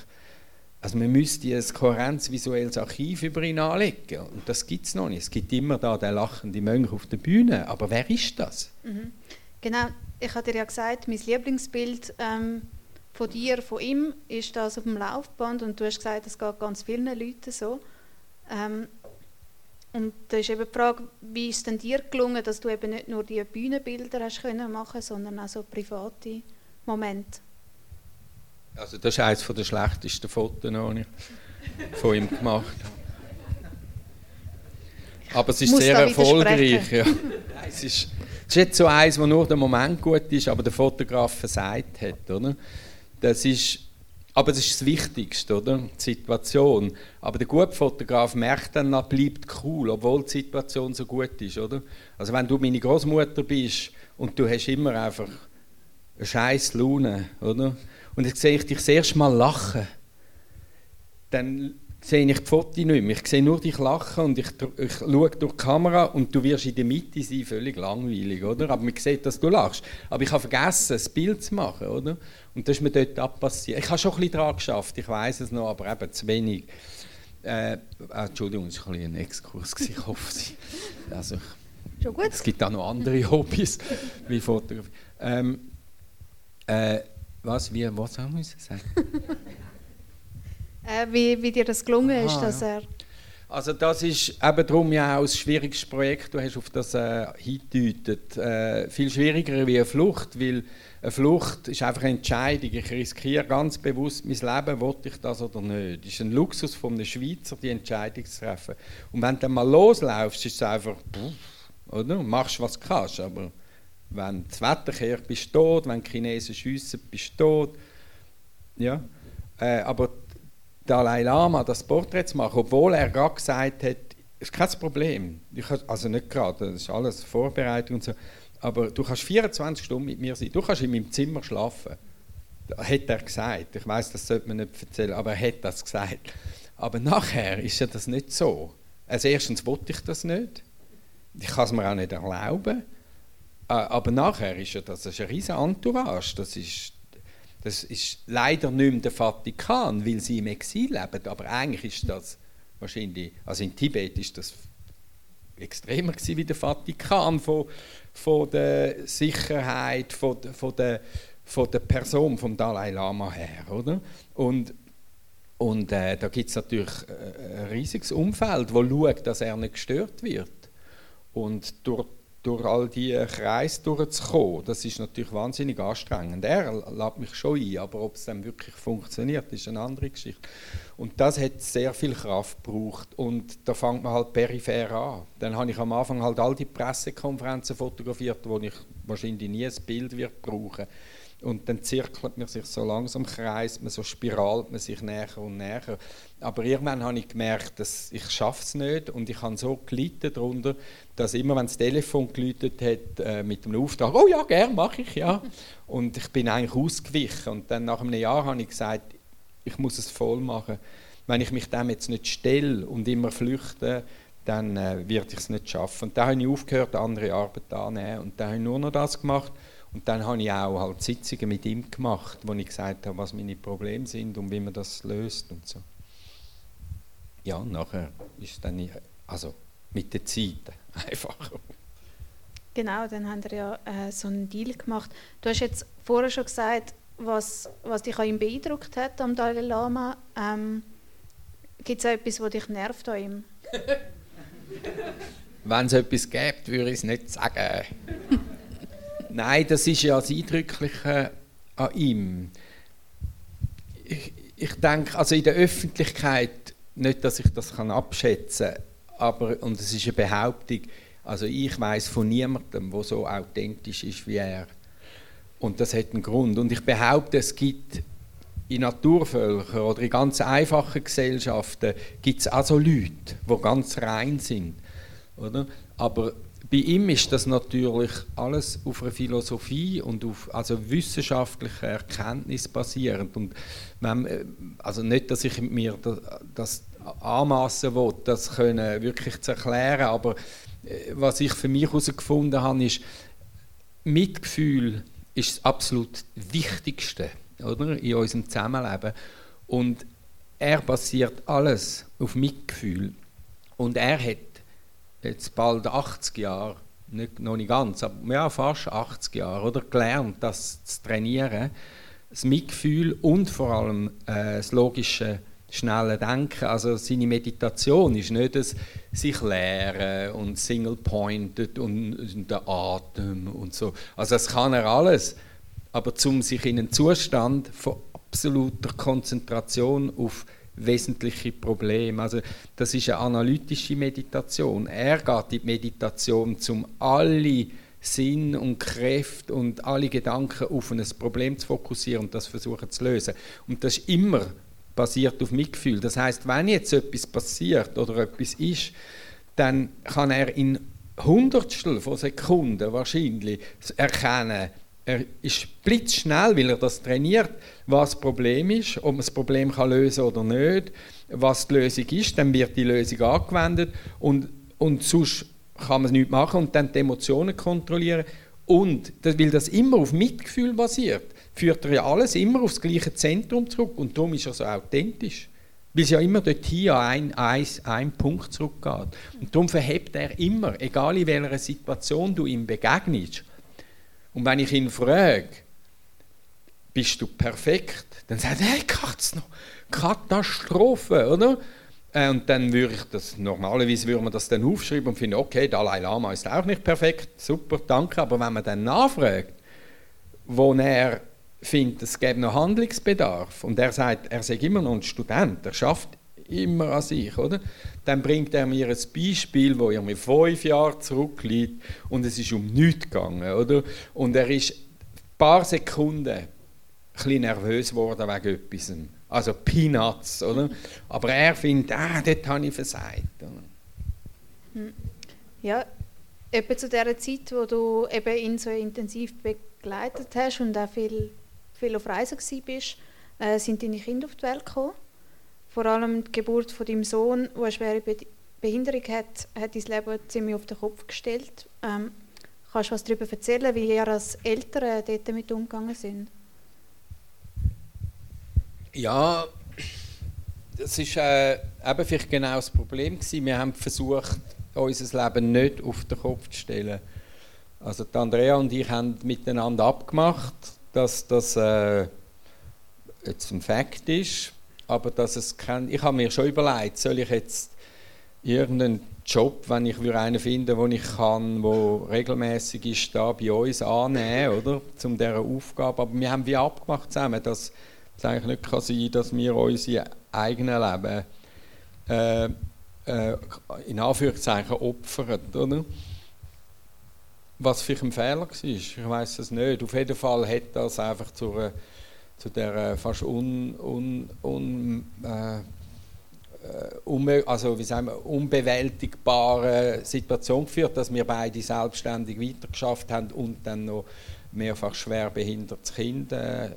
also man müsste ein kohärenzvisuelles Archiv über ihn anlegen und das gibt es noch nicht. Es gibt immer da den lachenden Mönch auf der Bühne, aber wer ist das? Mhm. Genau, ich hatte dir ja gesagt, mein Lieblingsbild ähm, von dir, von ihm, ist das auf dem Laufband und du hast gesagt, es geht ganz vielen Leuten so. Ähm, und da ist eben die Frage, wie ist es denn dir gelungen, dass du eben nicht nur die Bühnenbilder hast können machen, sondern auch so private Momente? Also das ist eines der schlechtesten Fotos, die ich von ihm gemacht habe. Aber es ist sehr erfolgreich. Ja. Es, ist, es ist jetzt so eins, wo nur der Moment gut ist, aber der Fotograf versagt hat. Oder? Das ist aber das ist das Wichtigste, oder? Die Situation. Aber der gute Fotograf merkt dann, er bleibt cool, obwohl die Situation so gut ist, oder? Also wenn du meine Großmutter bist und du hast immer einfach eine scheiß Laune, oder? Und jetzt sehe ich dich das erste Mal lachen, dann sehe ich die Fotos nicht mehr. Ich sehe nur dich lachen und ich, ich schaue durch die Kamera und du wirst in der Mitte sein, völlig langweilig, oder? Aber man sieht, dass du lachst. Aber ich habe vergessen, das Bild zu machen, oder? Und das ist mir dort abpassiert. Ich habe schon ein bisschen daran geschafft, ich weiß es noch, aber eben zu wenig. Äh, ah, Entschuldigung, das war ein, ein Exkurs, ich hoffe, Sie, also, schon gut. Es gibt auch noch andere Hobbys, wie Fotografie. Ähm, äh, was, wie, was haben wir sagen? äh, wie, wie dir das gelungen Aha, ist, dass er... Also das ist eben darum ja auch ein schwieriges Projekt, du hast auf das äh, hingedeutet. Äh, viel schwieriger wie eine Flucht, weil eine Flucht ist einfach eine Entscheidung. Ich riskiere ganz bewusst mein Leben, wollte ich das oder nicht. Es ist ein Luxus von einem Schweizer, die Entscheidung zu treffen. Und wenn du dann mal loslaufst, ist es einfach, pff, oder? Machst was du kannst, aber wenn das Wetter kehrt, bist du tot, wenn die Chinesen schiessen, bist du tot. Ja? Äh, aber Dalai Lama das Porträt zu machen, obwohl er gerade gesagt hat, ist kein Problem. Ich, also nicht gerade, das ist alles Vorbereitung und so. Aber du kannst 24 Stunden mit mir sein. Du kannst in meinem Zimmer schlafen. Hat er gesagt. Ich weiß, das sollte man nicht erzählen, aber er hat das gesagt. Aber nachher ist ja das nicht so. Also erstens wollte ich das nicht. Ich kann es mir auch nicht erlauben. Äh, aber nachher ist ja das, das ist ein riesen Entourage. Das ist, das ist leider nicht mehr der Vatikan, weil sie im Exil leben. Aber eigentlich ist das wahrscheinlich, also in Tibet ist das extremer gewesen wie der Vatikan von, von der Sicherheit, von, von, der, von der Person vom Dalai Lama her, oder? Und, und äh, da gibt es natürlich äh, ein riesiges Umfeld, das schaut, dass er nicht gestört wird. Und durch durch all diese Kreise durchzukommen, das ist natürlich wahnsinnig anstrengend. Er lädt mich schon ein, aber ob es dann wirklich funktioniert, ist eine andere Geschichte. Und das hat sehr viel Kraft gebraucht und da fängt man halt peripher an. Dann habe ich am Anfang halt all die Pressekonferenzen fotografiert, wo ich wahrscheinlich nie ein Bild wird brauchen und dann zirkelt man sich so langsam, kreist man, so spiralt man sich näher und näher. Aber irgendwann habe ich gemerkt, dass ich es nicht und ich habe so gelitten darunter, dass immer, wenn das Telefon geläutet hat äh, mit einem Auftrag, oh ja, gern, mache ich, ja. Und ich bin eigentlich ausgewichen. Und dann nach einem Jahr habe ich gesagt, ich muss es voll machen. Wenn ich mich dem jetzt nicht stelle und immer flüchte, dann äh, wird ich es nicht schaffen. Und da habe ich aufgehört, andere Arbeit anzunehmen. Und da habe ich nur noch das gemacht Und dann habe ich auch halt Sitzungen mit ihm gemacht, wo ich gesagt habe, was meine Probleme sind und wie man das löst und so. Ja, und nachher ist es dann also mit der Zeit einfacher. Genau, dann haben wir ja äh, so einen Deal gemacht. Du hast jetzt vorher schon gesagt, was, was dich an ihm beeindruckt hat, am Dalai Lama. Ähm, Gibt es auch etwas, was dich nervt an ihm? Wenn es etwas gibt, würde ich es nicht sagen. Nein, das ist ja das Eindrückliche an ihm. Ich, ich denke, also in der Öffentlichkeit, nicht, dass ich das kann abschätzen kann, aber, und es ist eine Behauptung, also ich weiß von niemandem, der so authentisch ist wie er. Und das hat einen Grund. Und ich behaupte, es gibt in Naturvölkern oder in ganz einfachen Gesellschaften gibt es auch so Leute, die ganz rein sind. Oder? Aber bei ihm ist das natürlich alles auf einer Philosophie und auf also wissenschaftlicher Erkenntnis basierend. Und wenn, äh, also nicht, dass ich mir das, das anmaßen will, das können wirklich zu erklären, aber äh, was ich für mich herausgefunden habe, ist, Mitgefühl ist das absolut Wichtigste oder, in unserem Zusammenleben. Und er basiert alles auf Mitgefühl. Und er hat jetzt bald 80 Jahre, nicht, noch nicht ganz, aber ja, fast 80 Jahre, oder, gelernt, das zu trainieren. Das Mitgefühl und vor allem äh, das logische, schnelle Denken. Also seine Meditation ist nicht das sich leeren und single-pointed und, und der Atem und so. Also das kann er alles. Aber um sich in einen Zustand von absoluter Konzentration auf wesentliche Probleme. Also das ist eine analytische Meditation. Er geht in die Meditation, um alle Sinn und Kräfte und alle Gedanken auf ein Problem zu fokussieren und das versuchen zu lösen. Und das ist immer basiert auf Mitgefühl. Das heißt, wenn jetzt etwas passiert oder etwas ist, dann kann er in Hundertstel von Sekunden wahrscheinlich erkennen, er ist blitzschnell, weil er das trainiert, was das Problem ist, ob man das Problem kann lösen oder nicht, was die Lösung ist, dann wird die Lösung angewendet und, und sonst kann man es nicht machen und dann die Emotionen kontrollieren. Und weil das immer auf Mitgefühl basiert, führt er ja alles immer aufs gleiche Zentrum zurück und darum ist er so authentisch. Weil es ja immer dorthin an einen, einen Punkt zurückgeht. Und darum verhebt er immer, egal in welcher Situation du ihm begegnest, und wenn ich ihn frage, bist du perfekt? Dann sagt er, hey, Katz noch, Katastrophe, oder? Äh, und dann würde ich das, normalerweise würde man das dann aufschreiben und finden, okay, Dalai Lama ist auch nicht perfekt, super, danke. Aber wenn man dann nachfragt, wo er findet, es gäbe noch Handlungsbedarf und er sagt, er sei immer noch ein Student, er schafft immer an sich, oder? Dann bringt er mir ein Beispiel, wo er mir fünf Jahre zurückliegt und es ist um nichts gegangen, oder? Und er ist ein paar Sekunden bisschen nervös geworden wegen etwas. Also Peanuts, oder? Aber er findet, ah, dort habe ich versagt. Hm. Ja, etwa zu der Zeit, wo du eben ihn so intensiv begleitet hast und auch viel, viel auf Reisen warst, äh, sind deine Kinder auf die Welt gekommen? vor allem die Geburt von deinem Sohn, der eine schwere Behinderung hat, hat dein Leben ziemlich auf den Kopf gestellt. Ähm, kannst du was darüber erzählen, wie ihr als Eltern dort damit umgegangen sind? Ja, das ist äh, eben vielleicht genau das Problem gewesen. Wir haben versucht, unser Leben nicht auf den Kopf zu stellen. Also die Andrea und ich haben miteinander abgemacht, dass das äh, jetzt ein Fakt ist aber dass es kein, ich habe mir schon überlegt, soll ich jetzt irgendeinen Job, wenn ich einen finde, wo ich kann, wo regelmäßig ist, da bei uns annehmen, oder, zum dieser Aufgabe. Aber wir haben wie abgemacht zusammen, dass es eigentlich nicht kann sein, dass wir unser eigenes Leben äh, äh, in Anführungszeichen opfern, oder? Was vielleicht ein Fehler war, ich weiß es nicht. Auf jeden Fall hat das einfach zu einer zu der fast un, un, un, äh, äh also, wie sagen wir, unbewältigbaren Situation geführt, dass wir beide selbstständig weitergeschafft haben und dann noch mehrfach schwer behindertes Kind äh,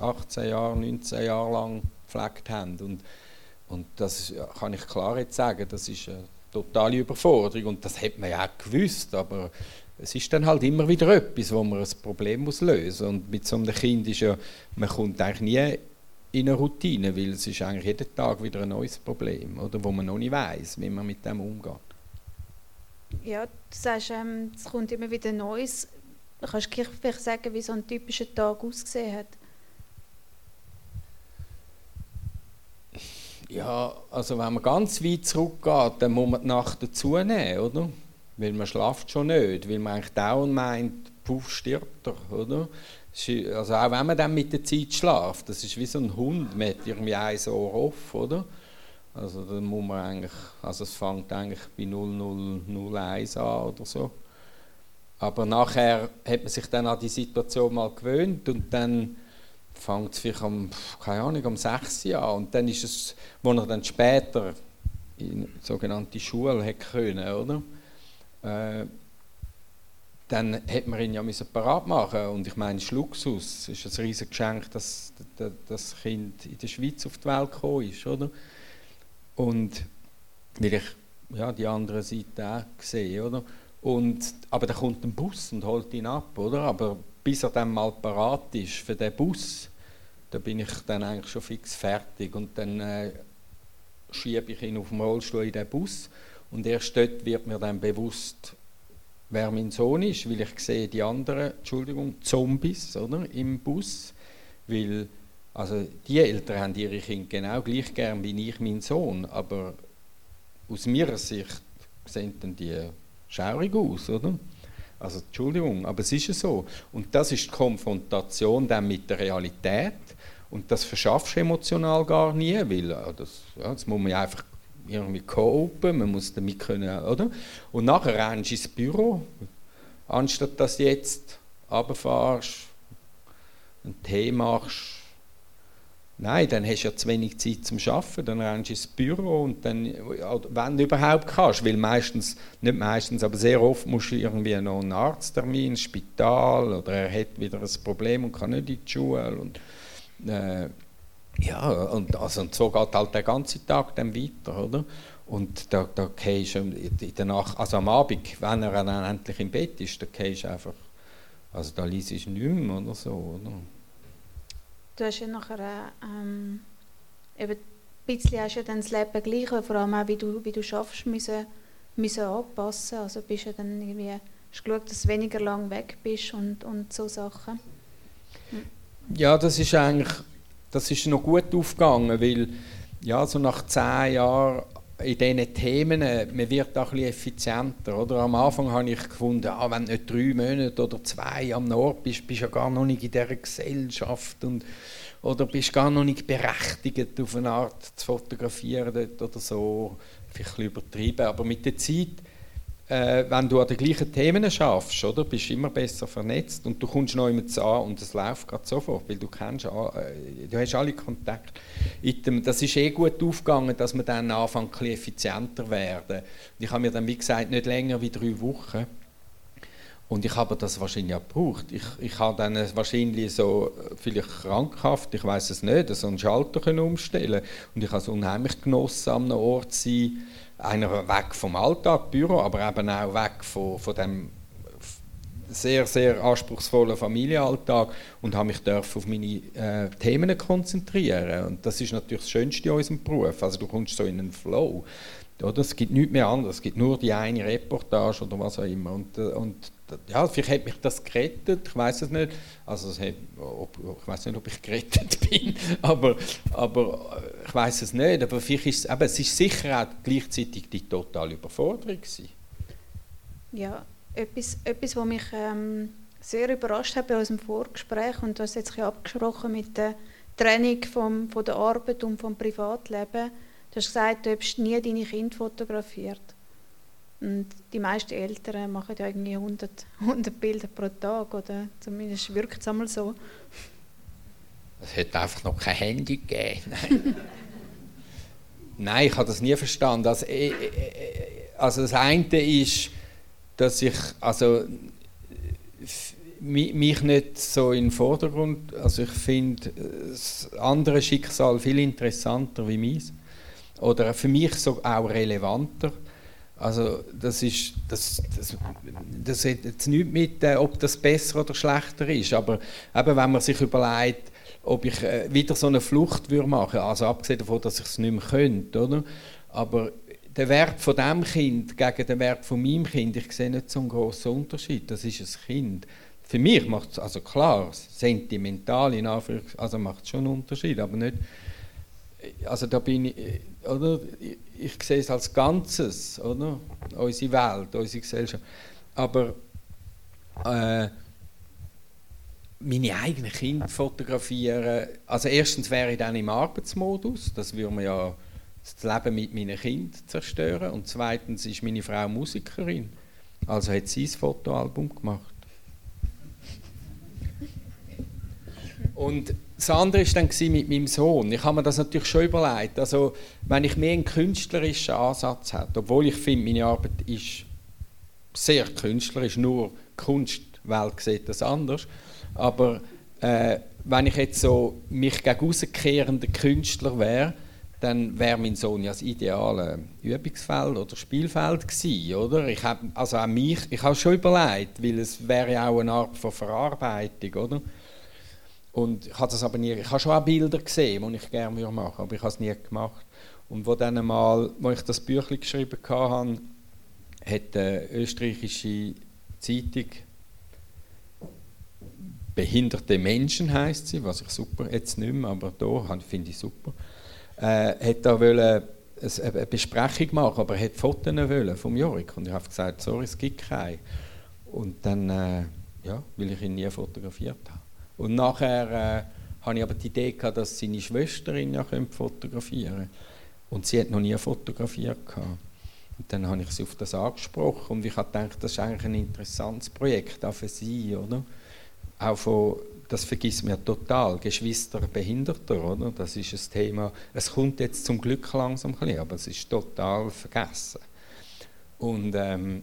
18 Jahre, 19 Jahre lang gepflegt haben. Und, und das kann ich klar jetzt sagen, das ist, äh, totale Überforderung und das hat man ja auch gewusst, aber es ist dann halt immer wieder etwas, wo man ein Problem muss lösen und mit so einem Kind ist ja, man kommt eigentlich nie in eine Routine, weil es ist eigentlich jeden Tag wieder ein neues Problem, oder, wo man noch nicht weiß, wie man mit dem umgeht. Ja, du sagst, ähm, es kommt immer wieder Neues. Kannst du vielleicht sagen, wie so ein typischer Tag ausgesehen hat? Ja, also wenn man ganz weit zurückgeht, dann muss man die Nacht dazu nehmen, oder? Weil man schlaft schon nicht, weil man eigentlich dauernd meint, puff, stirbt er, oder? Also auch wenn man dann mit der Zeit schlaft, das ist wie so ein Hund, hat irgendwie ein Ohr off, oder? Also dann muss man eigentlich, also es fängt eigentlich bei 0001 an oder so. Aber nachher hat man sich dann an die Situation mal gewöhnt und dann fängt es vielleicht um, keine Ahnung, um 6 Uhr an. Und dann ist es, wo er dann später in sogenannte Schule hat können, oder? Äh, dann hätte man ihn ja müssen parat machen und ich meine, es ist Luxus, es ist ein riesiges Geschenk, dass das Kind in der Schweiz auf die Welt gekommen ist, oder? Und weil ich ja, die andere Seite auch sehe, oder? Und, aber da kommt ein Bus und holt ihn ab, oder? Aber bis er dann mal parat ist für den Bus, da bin ich dann eigentlich schon fix fertig. Und dann äh, schiebe ich ihn auf dem Rollstuhl in den Bus. Und erst dort wird mir dann bewusst, wer mein Sohn ist, weil ich sehe die anderen, Entschuldigung, Zombies oder, im Bus, weil also die Eltern haben ihre Kinder genau gleich gern wie ich meinen Sohn, aber aus meiner Sicht sehen dann die schaurig aus, oder? Also Entschuldigung, aber es ist ja so. Und das ist die Konfrontation dann mit der Realität und das verschaffst du emotional gar nie, weil das, ja, das muss man ja einfach irgendwie copen, man muss damit können, oder? Und nachher rennst du ins Büro, anstatt dass du jetzt runterfährst, einen Tee machst, Nein, dann hast du ja zu wenig Zeit zum Arbeiten, dann rennst du ins Büro und dann, wenn du überhaupt kannst, weil meistens, nicht meistens, aber sehr oft musst du irgendwie noch einen Arzttermin, ein Spital oder er hat wieder ein Problem und kann nicht in die Schule und äh, ja, und, also, und so geht halt der ganze Tag dann weiter, oder? Und da, da gehst du in der Nacht, also am Abend, wenn er dann endlich im Bett ist, da gehst du einfach, also da liest du nicht mehr oder so, oder? Du hast ja nachher ähm, eben ein bisschen hast ja dann das Leben gleich, vor allem auch wie du, wie du schaffst, müssen, müssen anpassen. Also bist ja dann irgendwie, hast geschaut, dass du weniger lang weg bist und, und so Sachen. Hm. Ja, das ist eigentlich, das ist noch gut aufgegangen, weil ja, so nach zehn Jahren in diesen Themen, man wird auch ein bisschen effizienter. Oder? Am Anfang habe ich gefunden, ah, wenn du nicht drei Monate oder zwei am Nord bist, bist du ja gar noch nicht in dieser Gesellschaft und, oder bist gar noch nicht berechtigt, auf eine Art zu fotografieren dort oder so. Vielleicht ein bisschen übertrieben, aber mit der Zeit äh, wenn du an den gleichen Themen schaffst, oder, bist du immer besser vernetzt und du kommst noch immer an und es läuft gerade sofort, weil du kennst, äh, du hast alle Kontakte. Das ist eh gut aufgegangen, dass wir dann anfangen, ein effizienter werden. Und ich habe mir dann, wie gesagt, nicht länger wie drei Wochen und ich habe das wahrscheinlich auch gebraucht. Ich, ich habe dann wahrscheinlich so, äh, vielleicht krankhaft, ich weiß es nicht, so einen Schalter umstellen Und ich habe es unheimlich genossen, an einem Ort zu sein, einer weg vom Alltag, Büro, aber eben auch weg von, von dem sehr, sehr anspruchsvollen Familienalltag und habe mich auf meine äh, Themen konzentrieren. Und das ist natürlich das Schönste in unserem Beruf. Also du kommst so in einen Flow. Oder? Es gibt nichts mehr anderes. Es gibt nur die eine Reportage oder was auch immer. Und, äh, und ja, vielleicht hat mich das gerettet, ich weiß es nicht. Also es hat, ob, ich weiß nicht, ob ich gerettet bin, aber, aber äh, ich weiß es nicht. Aber vielleicht ist, aber es ist sicher auch gleichzeitig die totale Überforderung gewesen. Ja, etwas, etwas was mich ähm, sehr überrascht hat bei unserem Vorgespräch und das jetzt abgesprochen mit der Trennung vom, von der Arbeit und vom Privatleben. Du hast gesagt, du hast nie deine Kinder fotografiert. Und die meisten Eltern machen ja irgendwie 100, 100 Bilder pro Tag, oder zumindest wirkt es einmal so. Es hätte einfach noch kein Handy gegeben. Nein, Nein ich habe das nie verstanden. Also, äh, äh, also das eine ist, dass ich also, mich nicht so in den Vordergrund, also ich finde das andere Schicksal viel interessanter wie meins oder für mich so auch relevanter Also das ist, das, das, das hat jetzt nichts mit, äh, ob das besser oder schlechter ist, aber eben, wenn man sich überlegt, ob ich äh, wieder so eine Flucht würde machen, also abgesehen davon, dass ich es nicht mehr könnte, oder? aber der Wert von dem Kind gegen den Wert von meinem Kind, ich sehe nicht so einen großen Unterschied. Das ist ein Kind. Für mich macht es, also klar, sentimental in Anführungszeichen, also macht es schon einen Unterschied, aber nicht, also da bin ich, oder, ich, ich sehe es als Ganzes, oder, unsere Welt, unsere Gesellschaft, aber äh, meine eigenen Kinder fotografieren, also erstens wäre ich dann im Arbeitsmodus, das würde man ja das Leben mit meinen Kindern zerstören. Und zweitens ist meine Frau Musikerin. Also hat sie ein Fotoalbum gemacht. Und das andere war dann mit meinem Sohn. Ich habe mir das natürlich schon überlegt. Also, wenn ich mehr einen künstlerischen Ansatz hätte, obwohl ich finde, meine Arbeit ist sehr künstlerisch, nur die Kunstwelt sieht das anders. Aber äh, wenn ich jetzt so mich gegen Künstler wäre, dann wäre mein Sohn ja das ideale Übungsfeld oder Spielfeld gewesen, oder? Ich habe also auch mich, ich habe schon überlegt, weil es wäre ja auch eine Art von Verarbeitung, oder? Und ich habe das aber nie, ich habe schon auch Bilder gesehen, die ich gerne machen würde, aber ich habe es nie gemacht. Und wo dann einmal, wo ich das Büchlein geschrieben hatte, hat eine österreichische Zeitung Behinderte Menschen heißt sie, was ich super, jetzt nicht mehr, aber da finde ich super äh, hat da wollen eine Besprechung machen, aber er hat Fotos wollen vom Jorik und ich habe gesagt, sorry, es gibt keine. Und dann, äh, ja, weil ich ihn nie fotografiert habe. Und nachher äh, habe ich aber die Idee gehabt, dass seine Schwester ihn ja fotografieren könnte. Und sie hat noch nie fotografiert gehabt. Und dann habe ich sie auf das angesprochen und ich habe gedacht, das ist eigentlich ein interessantes Projekt, auch für sie, oder? Auch von das vergisst man total, Geschwister Behinderter, oder? Das ist ein Thema, es kommt jetzt zum Glück langsam ein bisschen, aber es ist total vergessen. Und ähm,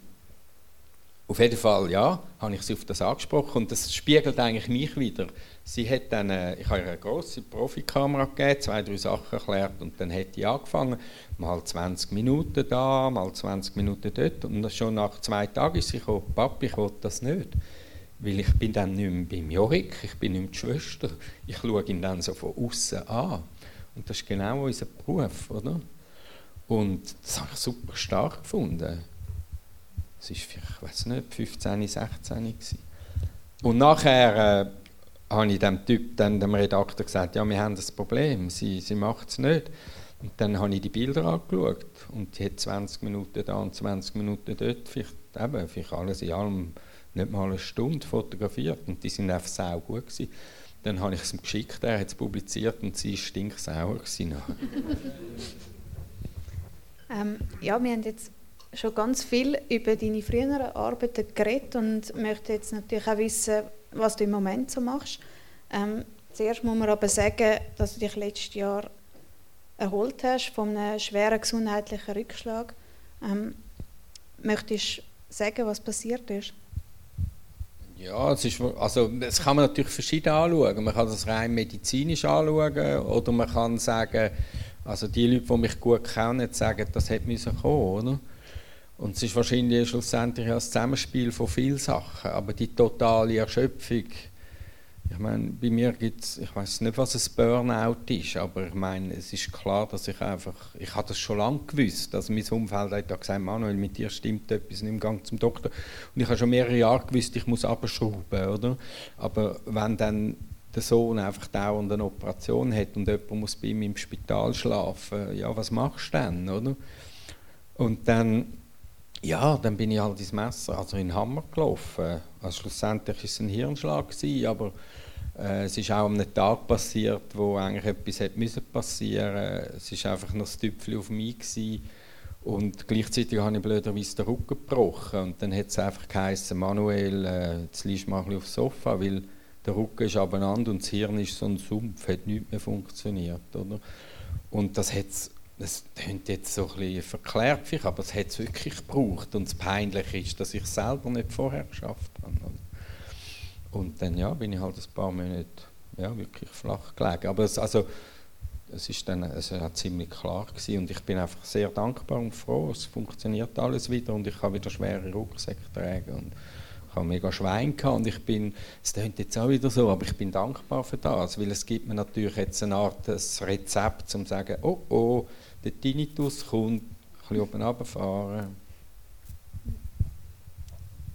auf jeden Fall, ja, habe ich sie auf das angesprochen und das spiegelt eigentlich mich wieder. Sie hat dann, äh, ich habe ihr eine grosse Profikamera gegeben, zwei, drei Sachen erklärt und dann hat die angefangen, mal 20 Minuten da, mal 20 Minuten dort und schon nach zwei Tagen ist sie gekommen, Papi, ich will das nicht. Weil ich bin dann nicht mehr beim Jorik, ich bin nicht mehr die Schwester. Ich schaue ihn dann so von außen an. Und das ist genau unser Beruf, oder? Und das habe ich super stark gefunden. Es war ich weiß nicht, 15, 16 gewesen. Und nachher äh, habe ich dem Typ, dann dem Redakteur gesagt, ja, wir haben das Problem, sie, sie macht es nicht. Und dann habe ich die Bilder angeschaut und die hat 20 Minuten da und 20 Minuten dort, vielleicht, eben, vielleicht alles in allem nicht mal eine Stunde fotografiert und die sind einfach sau gut gewesen. Dann habe ich es ihm geschickt, er hat es publiziert und sie war stinksauer. ähm, ja, wir haben jetzt schon ganz viel über deine früheren Arbeiten geredet und möchte jetzt natürlich auch wissen, was du im Moment so machst. Ähm, zuerst muss man aber sagen, dass du dich letztes Jahr erholt hast von einem schweren gesundheitlichen Rückschlag. Ähm, möchtest du sagen, was passiert ist? Ja, es, ist, also, das kann man natürlich verschieden anschauen. Man kann das rein medizinisch anschauen oder man kann sagen, also die Leute, die mich gut kennen, sagen, das hätte müssen kommen, oder? Und es ist wahrscheinlich schlussendlich ein Zusammenspiel von vielen Sachen, aber die totale Erschöpfung, ich meine, bei mir gibt es, ich weiß nicht, was ein Burnout ist, aber ich meine, es ist klar, dass ich einfach, ich habe das schon lange gewusst, also mein Umfeld hat gesagt, Manuel, mit dir stimmt etwas, nimm Gang zum Doktor. Und ich habe schon mehrere Jahre gewusst, ich muss abschrauben, oder? Aber wenn dann der Sohn einfach dauernd eine Operation hat und jemand muss bei ihm im Spital schlafen, ja, was machst du dann, oder? Und dann, ja, dann bin ich halt ins Messer, also in den Hammer gelaufen. Also schlussendlich war es ein Hirnschlag, gewesen, aber äh, es ist auch am Tag passiert, wo eigentlich etwas hätte passieren. Es war einfach noch das Tüpfchen auf mich gewesen. und gleichzeitig habe ich blöderweise den Rücken gebrochen und dann hat es einfach geheißen, Manuel, äh, jetzt liegst du mal aufs Sofa, weil der Rücken ist abeinander und das Hirn ist so ein Sumpf, hat nicht mehr funktioniert, oder? Und das hat das klingt jetzt so ein bisschen verklärt, aber es hat es wirklich gebraucht und das Peinliche ist, dass ich es selber nicht vorher geschafft habe. Und dann ja, bin ich halt ein paar Monate ja, wirklich flach gelegen. Aber es, also, es ist dann es war ziemlich klar gewesen. und ich bin einfach sehr dankbar und froh, es funktioniert alles wieder und ich kann wieder schwere Rucksäcke tragen und ich habe mega Schwein gehabt und ich bin, es klingt jetzt auch wieder so, aber ich bin dankbar für das, weil es gibt mir natürlich jetzt eine Art ein Rezept, um zu sagen, oh oh, der Tinnitus kommt, ein bisschen oben runterfahren.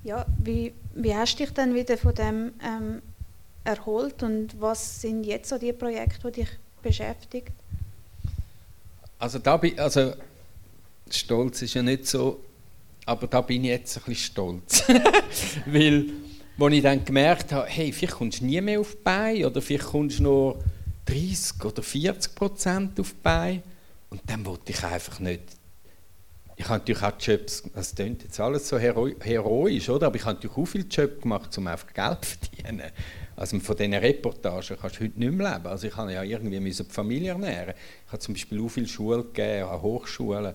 Ja, wie, wie hast du dich dann wieder von dem ähm, erholt und was sind jetzt so die Projekte, die dich beschäftigt? Also da bin, also Stolz ist ja nicht so, aber da bin ich jetzt ein bisschen stolz, weil als ich dann gemerkt habe, hey, vielleicht kommst du nie mehr auf die Beine oder vielleicht kommst du nur 30 oder 40 Prozent auf die Beine und dann wollte ich einfach nicht ich habe natürlich auch Jobs, das klingt jetzt alles so hero heroisch, oder? aber ich habe natürlich auch viele Jobs gemacht, um einfach Geld zu verdienen. Also von diesen Reportagen kannst du heute nicht mehr leben. Also ich habe ja irgendwie die Familie ernähren. Ich habe zum Beispiel auch viele Schulen gegeben, auch Hochschulen.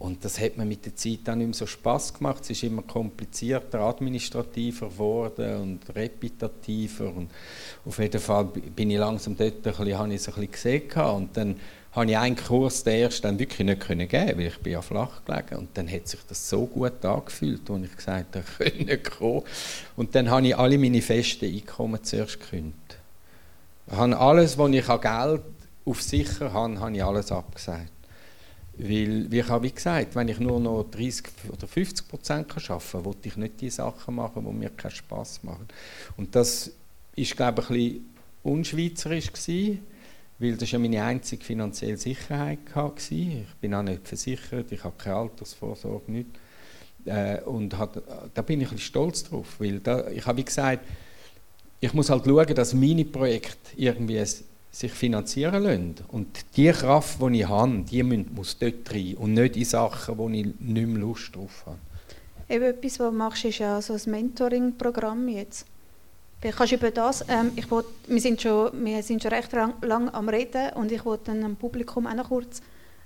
Und das hat mir mit der Zeit dann nicht mehr so Spass gemacht. Es ist immer komplizierter, administrativer geworden und repetitiver. Und auf jeden Fall bin ich langsam dort ein bisschen, habe ich es ein bisschen gesehen. Und dann habe ich einen Kurs, den ersten, dann wirklich nicht können geben weil ich bin ja flach gelegen. Und dann hat sich das so gut angefühlt, als ich gesagt habe, ich kann nicht kommen. Und dann habe ich alle meine festen Einkommen zuerst gekündigt. Ich habe alles, was ich an Geld auf sicher habe, habe ich alles abgesagt. Weil, wie ich habe gesagt, wenn ich nur noch 30 oder 50 Prozent arbeiten kann, will ich nicht die Sachen machen, die mir keinen Spass machen. Und das ist, glaube ich, ein bisschen unschweizerisch gewesen weil das ja meine einzige finanzielle Sicherheit war. Ich bin auch nicht versichert, ich habe keine Altersvorsorge, nicht. Äh, und hat, da bin ich ein stolz drauf, weil da, ich habe gesagt, ich muss halt schauen, dass meine Projekte irgendwie sich finanzieren lassen. Und die Kraft, die ich habe, die muss dort rein und nicht in Sachen, wo ich nicht mehr Lust drauf habe. Eben etwas, was du machst, ist ja so ein Mentoring-Programm jetzt. Vielleicht kannst du über das, ähm, ich wollt, wir, sind schon, wir sind schon recht lang, lang am Reden und ich wollte dann dem Publikum auch noch kurz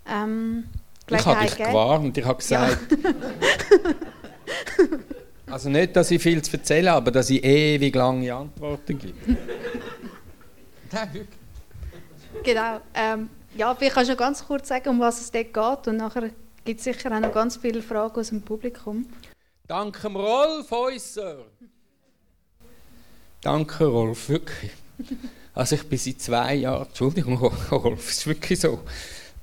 ähm, Ich habe dich gewarnt, ich habe gesagt... Ja. also nicht, dass ich viel zu erzählen habe, aber dass ich ewig lange Antworten gebe. Nein. Genau. Ähm, ja, vielleicht kannst du noch ganz kurz sagen, um was es dort geht und nachher gibt es sicher auch noch ganz viele Fragen aus dem Publikum. Danke Rolf Häuser. Danke, Rolf, wirklich. Also ich bin seit zwei Jahren, Entschuldigung, Rolf, es ist wirklich so,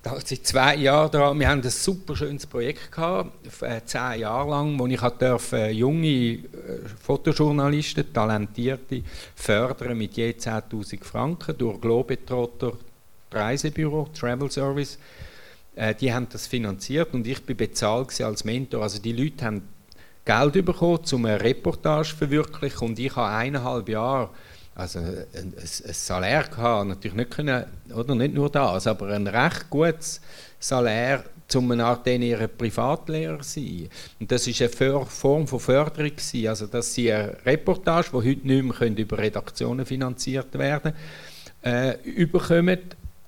seit zwei Jahren dran, wir haben ein super schönes Projekt gehabt, äh, zehn Jahre lang, wo ich durfte, äh, junge äh, Fotojournalisten, Talentierte, fördern mit je 10'000 Franken durch Globetrotter Reisebüro, Travel Service. Die haben das finanziert und ich bin bezahlt als Mentor. Also die Leute haben Geld bekommen, um eine Reportage zu verwirklichen. Und ich habe eineinhalb Jahre also ein, ein, ein Salär gehabt, natürlich nicht können, oder? Nicht nur das, aber ein recht gutes Salär, um eine Art ihrer Privatlehrer zu sein. Und das ist eine Form von Förderung gewesen, also dass sie eine Reportage, die heute nicht mehr über Redaktionen finanziert werden äh, überkommen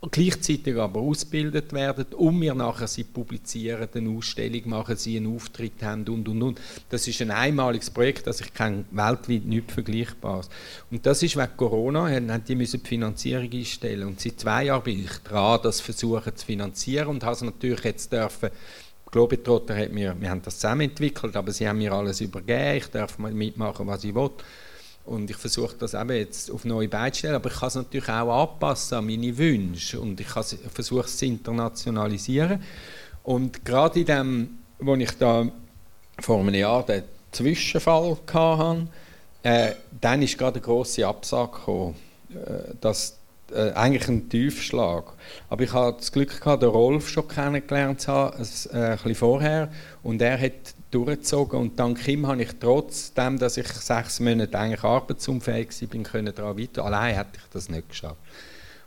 gleichzeitig aber ausgebildet werden, um wir nachher sie publizieren, eine Ausstellung machen, sie einen Auftritt haben und und und. Das ist ein einmaliges Projekt, das ich kenne weltweit nicht vergleichbares. Und das ist wegen Corona, haben die müssen die Finanzierung einstellen und seit zwei Jahren bin ich dran, das versuchen zu finanzieren und habe es natürlich jetzt dürfen Globetrotter hat mir, wir haben das zusammen entwickelt, aber sie haben mir alles übergeben, ich darf mitmachen, was ich will. Und ich versuche das eben jetzt auf neue Beine zu stellen, aber ich kann es natürlich auch anpassen an meine Wünsche und ich versuche es zu internationalisieren. Und gerade in dem, wo ich da vor einem Jahr den Zwischenfall hatte, äh, dann ist gerade eine grosse Absage gekommen, äh, dass äh, eigentlich ein Tiefschlag. Aber ich hatte das Glück gehabt, den Rolf schon kennengelernt zu haben, äh, ein bisschen vorher, und er hat durchgezogen und dank ihm habe ich trotzdem, dass ich sechs Monate eigentlich arbeitsunfähig war, können daran weiter. Allein hätte ich das nicht geschafft.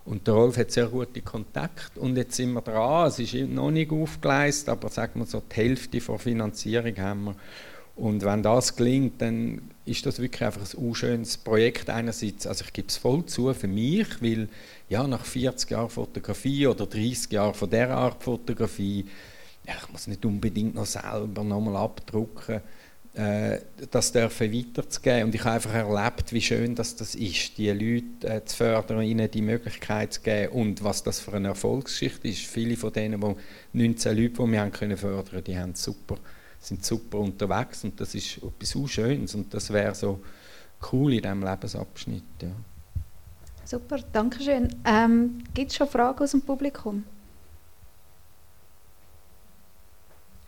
Und der Rolf hat sehr gute Kontakte und jetzt sind wir dran. Es ist noch nicht aufgeleistet, aber sagen wir so die Hälfte der Finanzierung haben wir. Und wenn das gelingt, dann ist das wirklich einfach ein unschönes Projekt einerseits. Also ich gebe es voll zu für mich, weil ja nach 40 Jahren Fotografie oder 30 Jahren von der Art Fotografie ja, ich muss nicht unbedingt noch selber nochmal abdrucken. äh, das dürfen weiterzugeben. Und ich habe einfach erlebt, wie schön das, das ist, die Leute äh, zu fördern, ihnen die Möglichkeit zu geben und was das für eine Erfolgsgeschichte ist. Viele von denen, die 19 Leute, die wir haben können fördern die haben super, sind super unterwegs und das ist etwas so Schönes und das wäre so cool in diesem Lebensabschnitt. Ja. Super, danke schön. Ähm, Gibt es schon Fragen aus dem Publikum?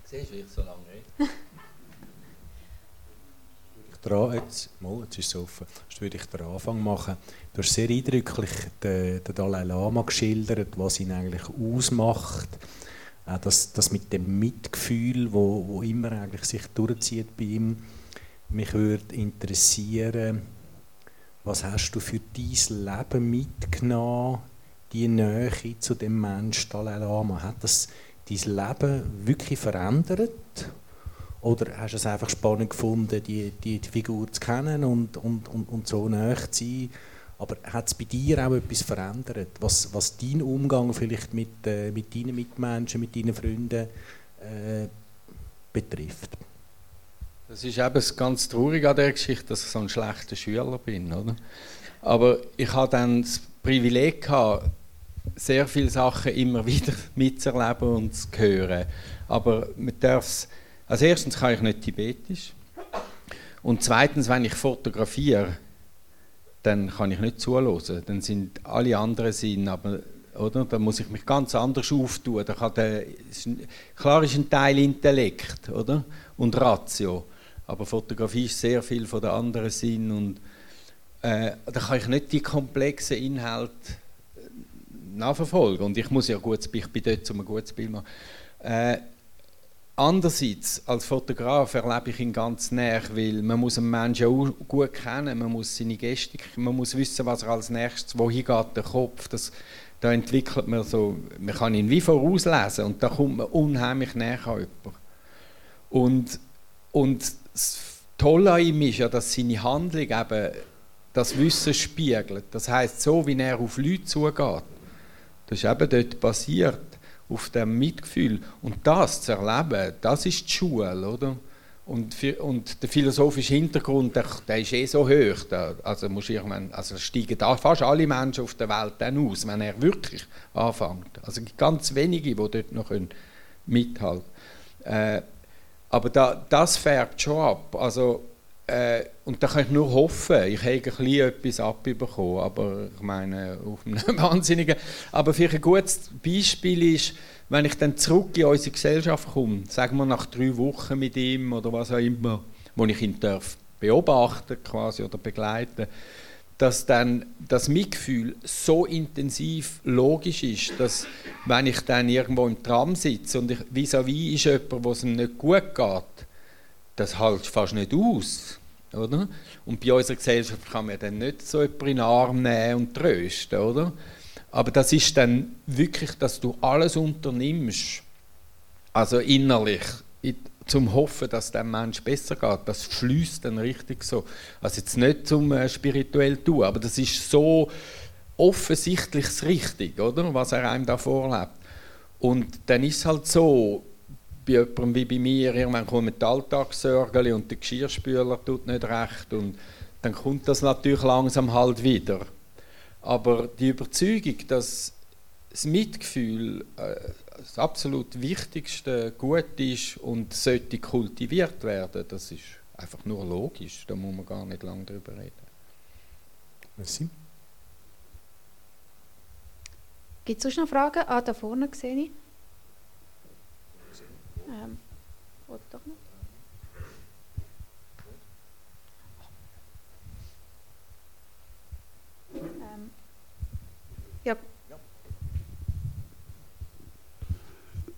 Siehst du, ich so lange rede? dran, jetzt, mal, jetzt ist es offen, jetzt würde ich den Anfang machen. Du hast sehr eindrücklich den, den Dalai Lama geschildert, was ihn eigentlich ausmacht. Auch das, das mit dem Mitgefühl, wo, wo immer eigentlich sich durchzieht bei ihm. Mich würde interessieren, was hast du für dein Leben mitgenommen, die Nähe zu dem Menschen Dalai Lama? Hat das dein Leben wirklich verändert? Oder hast du es einfach spannend gefunden, die, die, die Figur zu kennen und, und, und, und so nah zu sein? Aber hat es bei dir auch etwas verändert, was, was deinen Umgang vielleicht mit, äh, mit deinen Mitmenschen, mit deinen Freunden äh, betrifft? Das ist eben ganz traurig an der Geschichte, dass ich so ein schlechter Schüler bin. Oder? Aber ich hatte dann das Privileg, gehabt, sehr viele Sachen immer wieder mitzuerleben und zu hören. Aber man darf als erstens kann ich nicht Tibetisch. Und zweitens, wenn ich fotografiere, dann kann ich nicht zuhören. Dann sind alle anderen Sinn, aber oder? Da muss ich mich ganz anders auftun. Da kann der, klar ist ein Teil Intellekt oder? und Ratio, aber Fotografie ist sehr viel von den anderen Sinn und äh, da kann ich nicht die komplexen Inhalte nachverfolgen. Und ich muss ja gut, ich bin dort, um ein gutes Bild zu machen. Äh, Andererseits, als Fotograf erlebe ich ihn ganz näher, weil man muss einen Menschen auch gut kennen, man muss seine Gestik, man muss wissen, was er als nächstes, wohin geht der Kopf, das, da entwickelt man so, man kann ihn wie vorauslesen und da kommt man unheimlich näher an jemanden. Und, und das Tolle an ihm ist ja, dass seine Handlung eben das Wissen spiegelt. Das heißt, so wie er auf Leute zugeht, das ist eben dort passiert auf dem Mitgefühl. Und das zu erleben, das ist die Schule, oder? Und, für, und der philosophische Hintergrund, der, der ist eh so hoch. Da, also, muss irgendwann, also steigen da fast alle Menschen auf der Welt dann aus, wenn er wirklich anfängt. Also es ganz wenige, die dort noch mithalten können. Äh, aber da, das färbt schon ab. Also, äh, und da kann ich nur hoffen, ich habe ein etwas abbekommen, aber ich meine, auf einem wahnsinnigen. Aber für ein gutes Beispiel ist, wenn ich dann zurück in unsere Gesellschaft komme, sagen wir nach drei Wochen mit ihm oder was auch immer, wo ich ihn darf beobachten quasi oder begleiten, dass dann das Mitgefühl so intensiv logisch ist, dass wenn ich dann irgendwo im Tram sitze und vis-à-vis -vis ist jemand, wo es ihm nicht gut geht, das hält fast nicht aus. Oder? Und bei unserer Gesellschaft kann man dann nicht so jemanden in den Arm nehmen und trösten. Oder? Aber das ist dann wirklich, dass du alles unternimmst, also innerlich, zum Hoffen, dass dem Mensch besser geht. Das fließt dann richtig so. Also jetzt nicht zum äh, spirituell tun, aber das ist so offensichtlich das Richtige, oder? Was er einem da vorlebt. Und dann ist es halt so, bei jemandem wie bei mir, irgendwann kommt die Alltagssorgen und der Geschirrspüler tut nicht recht und dann kommt das natürlich langsam halt wieder. Aber die Überzeugung, dass das Mitgefühl äh, das absolut wichtigste Gut ist und sollte kultiviert werden, das ist einfach nur logisch. Da muss man gar nicht lange drüber reden. Merci. Gibt es sonst noch Fragen? Ah, da vorne sehe ich. Ähm, oder doch nicht? Ähm, ja.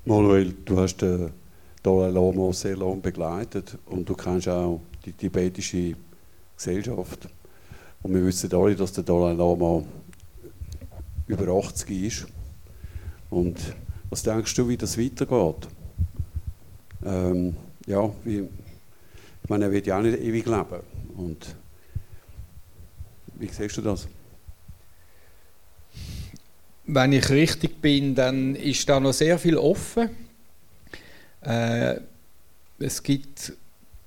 Manuel, du hast den Dalai Lama sehr lange begleitet und du kennst auch die tibetische Gesellschaft. Und wir wissen alle, dass der Dalai Lama über 80 ist. Und was denkst du, wie das weitergeht? Ähm, ja, wie, ich meine, er wird ja auch nicht ewig leben. Und wie siehst du das? Wenn ich richtig bin, dann ist da noch sehr viel offen. Äh, es gibt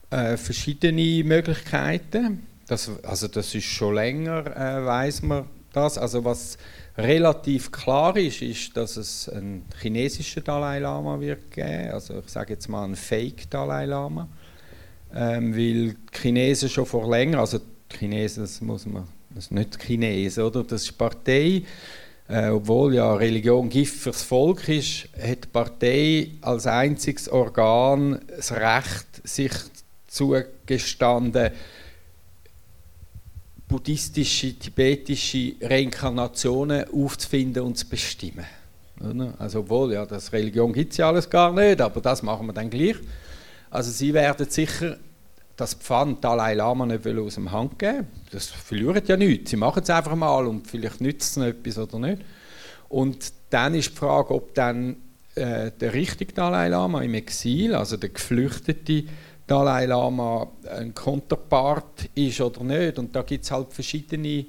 äh, verschiedene Möglichkeiten. Das, also das ist schon länger, äh, weiß man das. Also was relativ klar ist, ist, dass es einen chinesischen Dalai Lama wird geben. Also ich sage jetzt mal einen Fake Dalai Lama, ähm, weil die Chinesen schon vor länger, also die Chinesen, das muss man, das ist nicht Chinesen, oder? Das ist die Partei. Äh, obwohl ja Religion Gift fürs Volk ist, hat die Partei als einziges Organ das Recht, sich zugestanden, buddhistische, tibetische Reinkarnationen aufzufinden und zu bestimmen. Also obwohl, ja, das Religion gibt es ja alles gar nicht, aber das machen wir dann gleich. Also sie werden sicher das Pfand Dalai Lama nicht aus dem Hand geben. Das verliert ja nichts. Sie machen es einfach mal und vielleicht nützt es etwas oder nicht. Und dann ist die Frage, ob dann äh, der richtige Dalai Lama im Exil, also der geflüchtete Dalai Lama ein Konterpart ist oder nicht. Und da gibt es halt verschiedene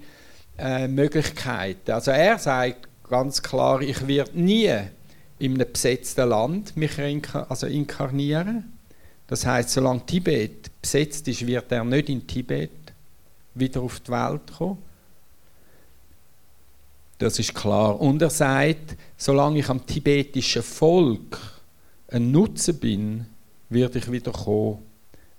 äh, Möglichkeiten. Also er sagt ganz klar, ich werde nie in einem besetzten Land mich inka also inkarnieren. Das heißt, solange Tibet besetzt ist, wird er nicht in Tibet wieder auf die Welt kommen. Das ist klar. Und er sagt, solange ich am tibetischen Volk ein Nutzen bin, werde ich wieder kommen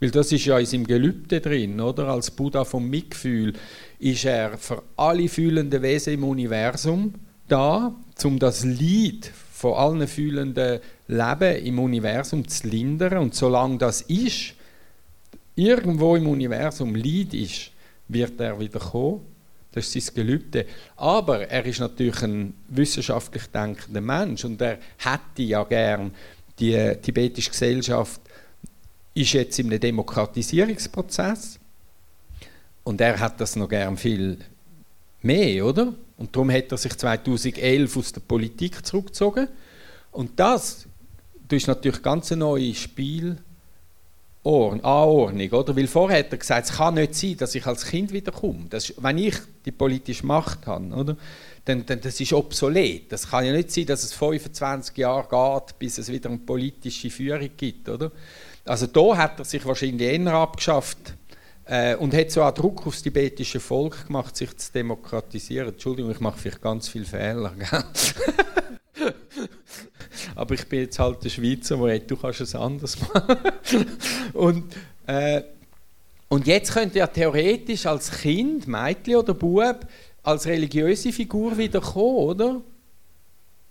weil das ist ja in seinem Gelübde drin, oder? Als Buddha vom Mitgefühl ist er für alle fühlenden Wesen im Universum da, um das Leid von allen fühlenden Leben im Universum zu lindern. Und solange das ist, irgendwo im Universum Leid ist, wird er wieder kommen. Das ist sein Gelübde. Aber er ist natürlich ein wissenschaftlich denkender Mensch und er hätte ja gern die tibetische Gesellschaft ist jetzt in einem Demokratisierungsprozess und er hat das noch gern viel mehr, oder? Und darum hat er sich 2011 aus der Politik zurückgezogen. Und das, das ist natürlich ganz eine neue Spiel Anordnung, oder? Weil vorher hat er gesagt, es kann nicht sein, dass ich als Kind wiederkomme. Das, wenn ich die politische Macht habe, oder? Dann, dann das ist obsolet. Das kann ja nicht sein, dass es 25 Jahre geht, bis es wieder eine politische Führung gibt, oder? Also da hat er sich wahrscheinlich eher abgeschafft äh, und hat so einen Druck aufs tibetische Volk gemacht, sich zu demokratisieren. Entschuldigung, ich mache vielleicht ganz viele Fehler. Aber ich bin jetzt halt der Schweizer, der du kannst es anders machen. und, äh, und jetzt könnte er theoretisch als Kind, Mädchen oder Bub als religiöse Figur wieder kommen, oder?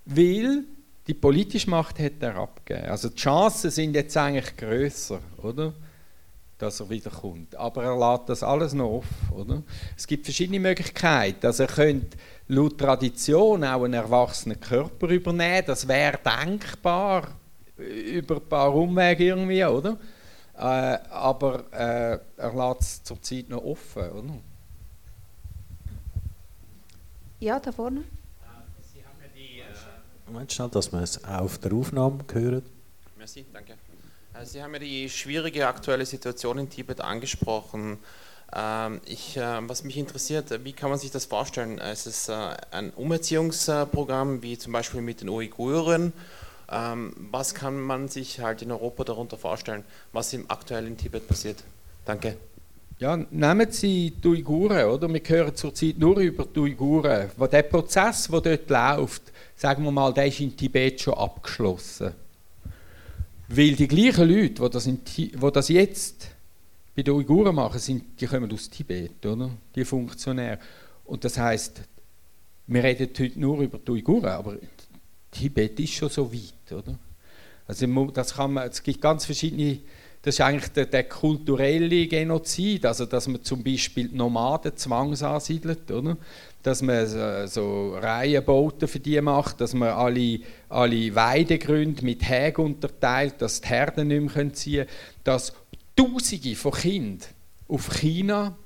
Weil die politische Macht hat er abgegeben. Also die Chancen sind jetzt eigentlich größer, oder? Dass er wiederkommt. Aber er lässt das alles noch offen, oder? Es gibt verschiedene Möglichkeiten. Also er könnte laut Tradition auch einen erwachsenen Körper übernehmen. Das wäre denkbar über ein paar Umwege irgendwie, oder? Äh, aber äh, er lässt es zurzeit noch offen, oder? Ja, da vorne. Moment schnell, dass wir es auch auf der Aufnahme hören. Merci, danke. Äh, Sie haben ja die schwierige aktuelle Situation in Tibet angesprochen. Ähm, ich, äh, was mich interessiert, wie kann man sich das vorstellen? Ist es äh, ein Umerziehungsprogramm, wie zum Beispiel mit den Uiguren? Ähm, was kann man sich halt in Europa darunter vorstellen, was im aktuell in Tibet passiert? Danke. Ja, nehmen Sie die Uiguren, oder? Wir hören zurzeit nur über die Uiguren. Der Prozess, der dort läuft, sagen wir mal, der ist in Tibet schon abgeschlossen. Weil die gleichen Leute, die das, in, die das jetzt bei den Uiguren machen, sind, die kommen aus Tibet, oder? Die Funktionäre. Und das heißt, wir reden heute nur über die Uiguren, aber Tibet ist schon so weit, oder? Also das kann man, es gibt ganz verschiedene das ist eigentlich der, der, kulturelle Genozid, also dass man zum Beispiel Nomaden zwangsansiedelt, oder? dass man so Reihenbauten für die macht, dass man alle, alle Weidegründe mit Hägen unterteilt, dass die Herden nicht mehr ziehen können, dass Tausende von Kindern auf China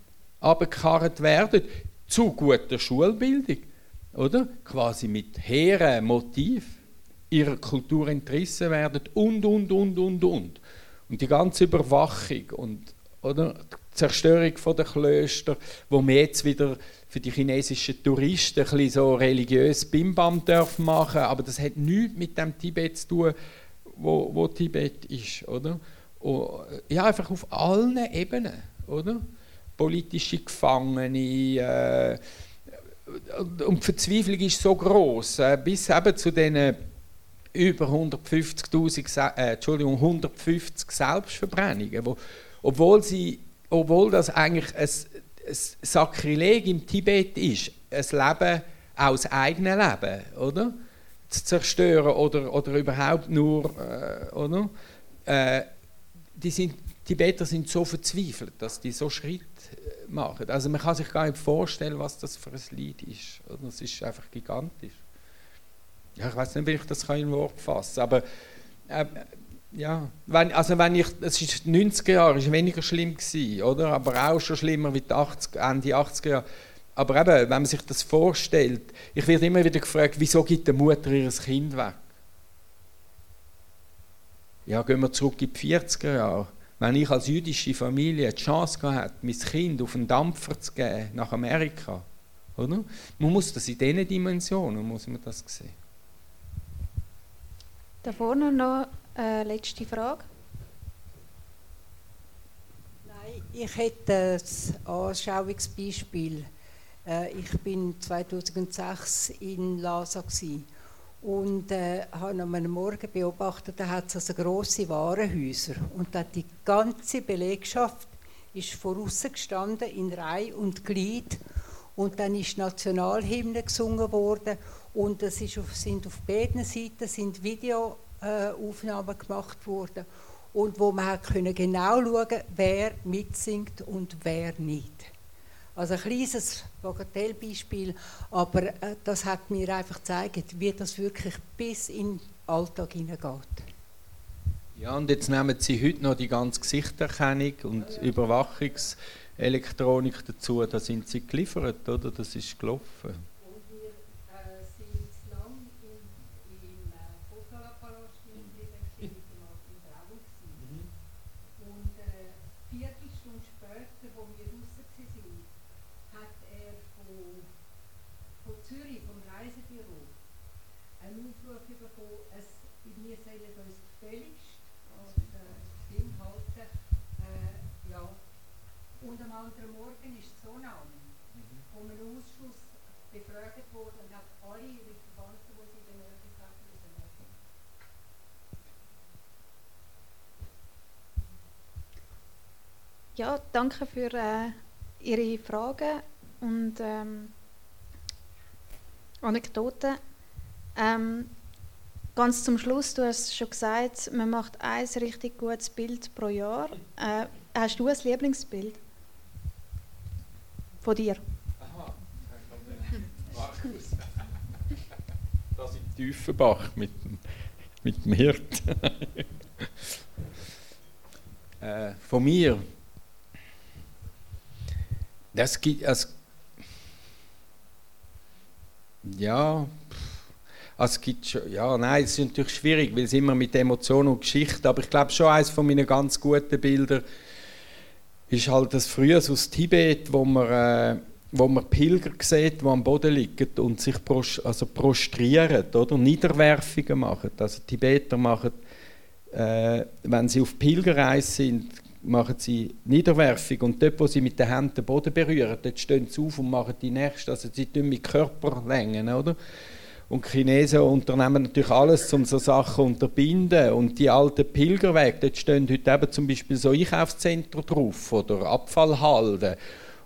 abgekarrt werden, zu guter Schulbildung, oder? quasi mit hehren Motiv ihrer Kultur entrissen werden und, und, und, und, und. Und die ganze Überwachung und oder, die Zerstörung der Klöster, wo wir jetzt wieder für die chinesischen Touristen ein bisschen so religiös Bimbam dürfen machen, aber das hat nichts mit dem Tibet zu tun, wo, wo Tibet ist, oder? ja, einfach auf allen Ebenen, oder? Politische Gefangene, äh, und die Verzweiflung ist so groß, äh, bis eben zu diesen über 150.000, äh, Entschuldigung, 150 Selbstverbrennungen, wo, obwohl sie, obwohl das eigentlich ein, ein Sakrileg im Tibet ist, ein Leben aus eigenem Leben, oder? Zu zerstören oder, oder überhaupt nur, äh, oder? Äh, die sind, Tibeter sind so verzweifelt, dass die so Schritt äh, machen. Also man kann sich gar nicht vorstellen, was das für ein Lied ist. Das ist einfach gigantisch. Ja, ich weiß nicht, wie ich das in Wort fassen kann, aber äh, ja, wenn, also wenn ich, es ist 90er Jahre, ist weniger schlimm gewesen, oder? Aber auch schon schlimmer wie die 80, Ende 80er Jahre. Aber eben, wenn man sich das vorstellt, ich werde immer wieder gefragt, wieso gibt die Mutter ihr Kind weg? Ja, gehen wir zurück in die 40er Jahre. Wenn ich als jüdische Familie die Chance hatte, mein Kind auf einen Dampfer zu geben nach Amerika, oder? Man muss das in diesen Dimensionen muss man das sehen. Da vorne noch eine letzte Frage. Nein, ich hätte ein Anschauungsbeispiel. Äh, ich bin 2006 in Lhasa und äh, habe am Morgen beobachtet, da hat es also grosse Warenhäuser und da die ganze Belegschaft ist voraus gestanden in Reihe und Glied und dann ist Nationalhymne gesungen worden und es ist auf, sind auf beiden Seiten sind Videoaufnahmen gemacht worden und wo man können genau schauen wer mitsingt und wer nicht. Also ein kleines Bagatellbeispiel, aber äh, das hat mir einfach gezeigt, wie das wirklich bis in den Alltag hineingeht. Ja, und jetzt nehmen Sie heute noch die ganze Gesichterkennung und Überwachungselektronik dazu, da sind Sie geliefert, oder? Das ist gelaufen. Ja, danke für äh, Ihre Fragen und ähm, Anekdoten. Ähm, ganz zum Schluss, du hast schon gesagt, man macht ein richtig gutes Bild pro Jahr. Äh, hast du ein Lieblingsbild von dir? Aha, Markus. das in Tiefenbach mit, mit dem Hirt. äh, von mir das gibt, also, ja, es gibt schon, ja, nein, es ist natürlich schwierig, weil es immer mit Emotionen und Geschichte, aber ich glaube schon eines von meinen ganz guten Bildern ist halt das früher aus Tibet, wo man, äh, wo man Pilger sieht, die am Boden liegen und sich pros, also prostrieren oder Niederwerfungen machen. Also Tibeter machen, äh, wenn sie auf Pilgerreise sind, machen sie Niederwerfung und dort, wo sie mit den Händen den Boden berühren, dort stehen sie auf und machen die nächste, also sie tun mit Körperlängen, oder? Und die Chinesen unternehmen natürlich alles, um so Sachen zu unterbinden. Und die alten Pilgerwege, dort stehen heute eben zum Beispiel so Einkaufszentren drauf oder Abfallhalden.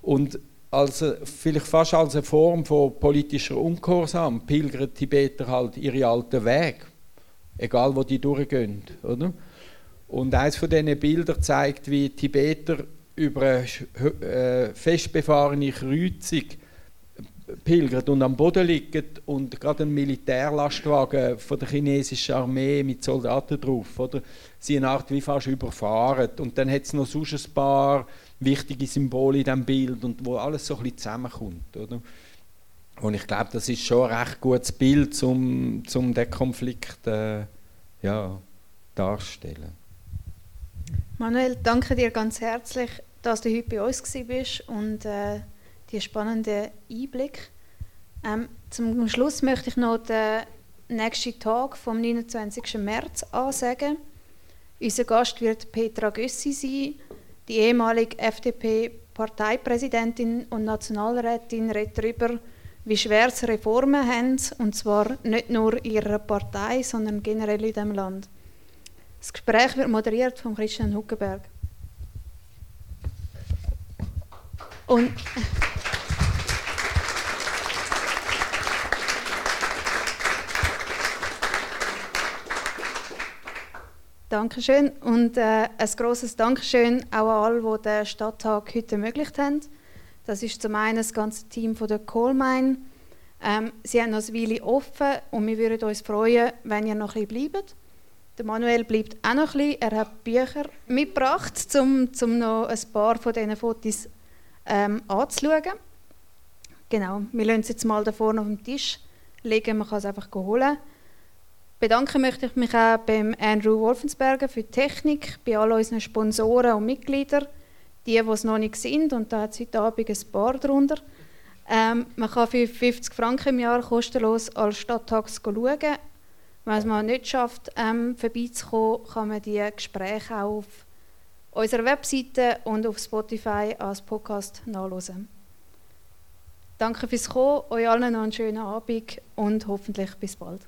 Und also vielleicht fast als eine Form von politischer Ungehorsam pilgern Tibeter halt ihre alten Wege, egal wo die durchgehen, oder? Und eines von diesen Bildern zeigt, wie Tibeter über eine äh, festbefahrene Kreuzung pilgert und am Boden liegt und gerade ein Militärlastwagen von der chinesischen Armee mit Soldaten drauf, oder? Sie eine Art wie fast überfahren. Und dann hat es noch sonst ein paar wichtige Symbole in diesem Bild und wo alles so ein bisschen zusammenkommt, oder? Und ich glaube, das ist schon ein recht gutes Bild, um, um den Konflikt äh, ja, darzustellen. Manuel, danke dir ganz herzlich, dass du heute bei uns bist und äh, die spannenden Einblick. Ähm, zum Schluss möchte ich noch den nächsten Tag vom 29. März ansagen. Unser Gast wird Petra Gössi sein, die ehemalige FDP-Parteipräsidentin und Nationalrätin, redet darüber, wie schwer es Reformen haben, und zwar nicht nur in ihrer Partei, sondern generell in diesem Land. Das Gespräch wird moderiert von Christian Huckenberg. Und Dankeschön und äh, ein großes Dankeschön auch an alle, die den Stadttag heute ermöglicht haben. Das ist zum einen das ganze Team von der Coalmine. Ähm, sie haben noch eine Weile offen und wir würden uns freuen, wenn ihr noch ein bisschen bleibt. Der Manuel bleibt auch noch ein bisschen. Er hat Bücher mitgebracht, um, um noch ein paar von diesen Fotos ähm, anzuschauen. Genau, wir lassen es jetzt mal da vorne auf dem Tisch legen, man kann es einfach holen. Bedanken möchte ich mich auch beim Andrew Wolfensberger für die Technik, bei all unseren Sponsoren und Mitgliedern, die, die es noch nicht sind, und da hat es heute Abend ein paar darunter. Ähm, man kann für 50 Franken im Jahr kostenlos als Stadttags schauen. Wenn es mal nicht schafft, ähm, vorbeizukommen, kann man die Gespräche auch auf unserer Webseite und auf Spotify als Podcast nachlesen. Danke fürs Kommen, euch allen noch einen schönen Abend und hoffentlich bis bald.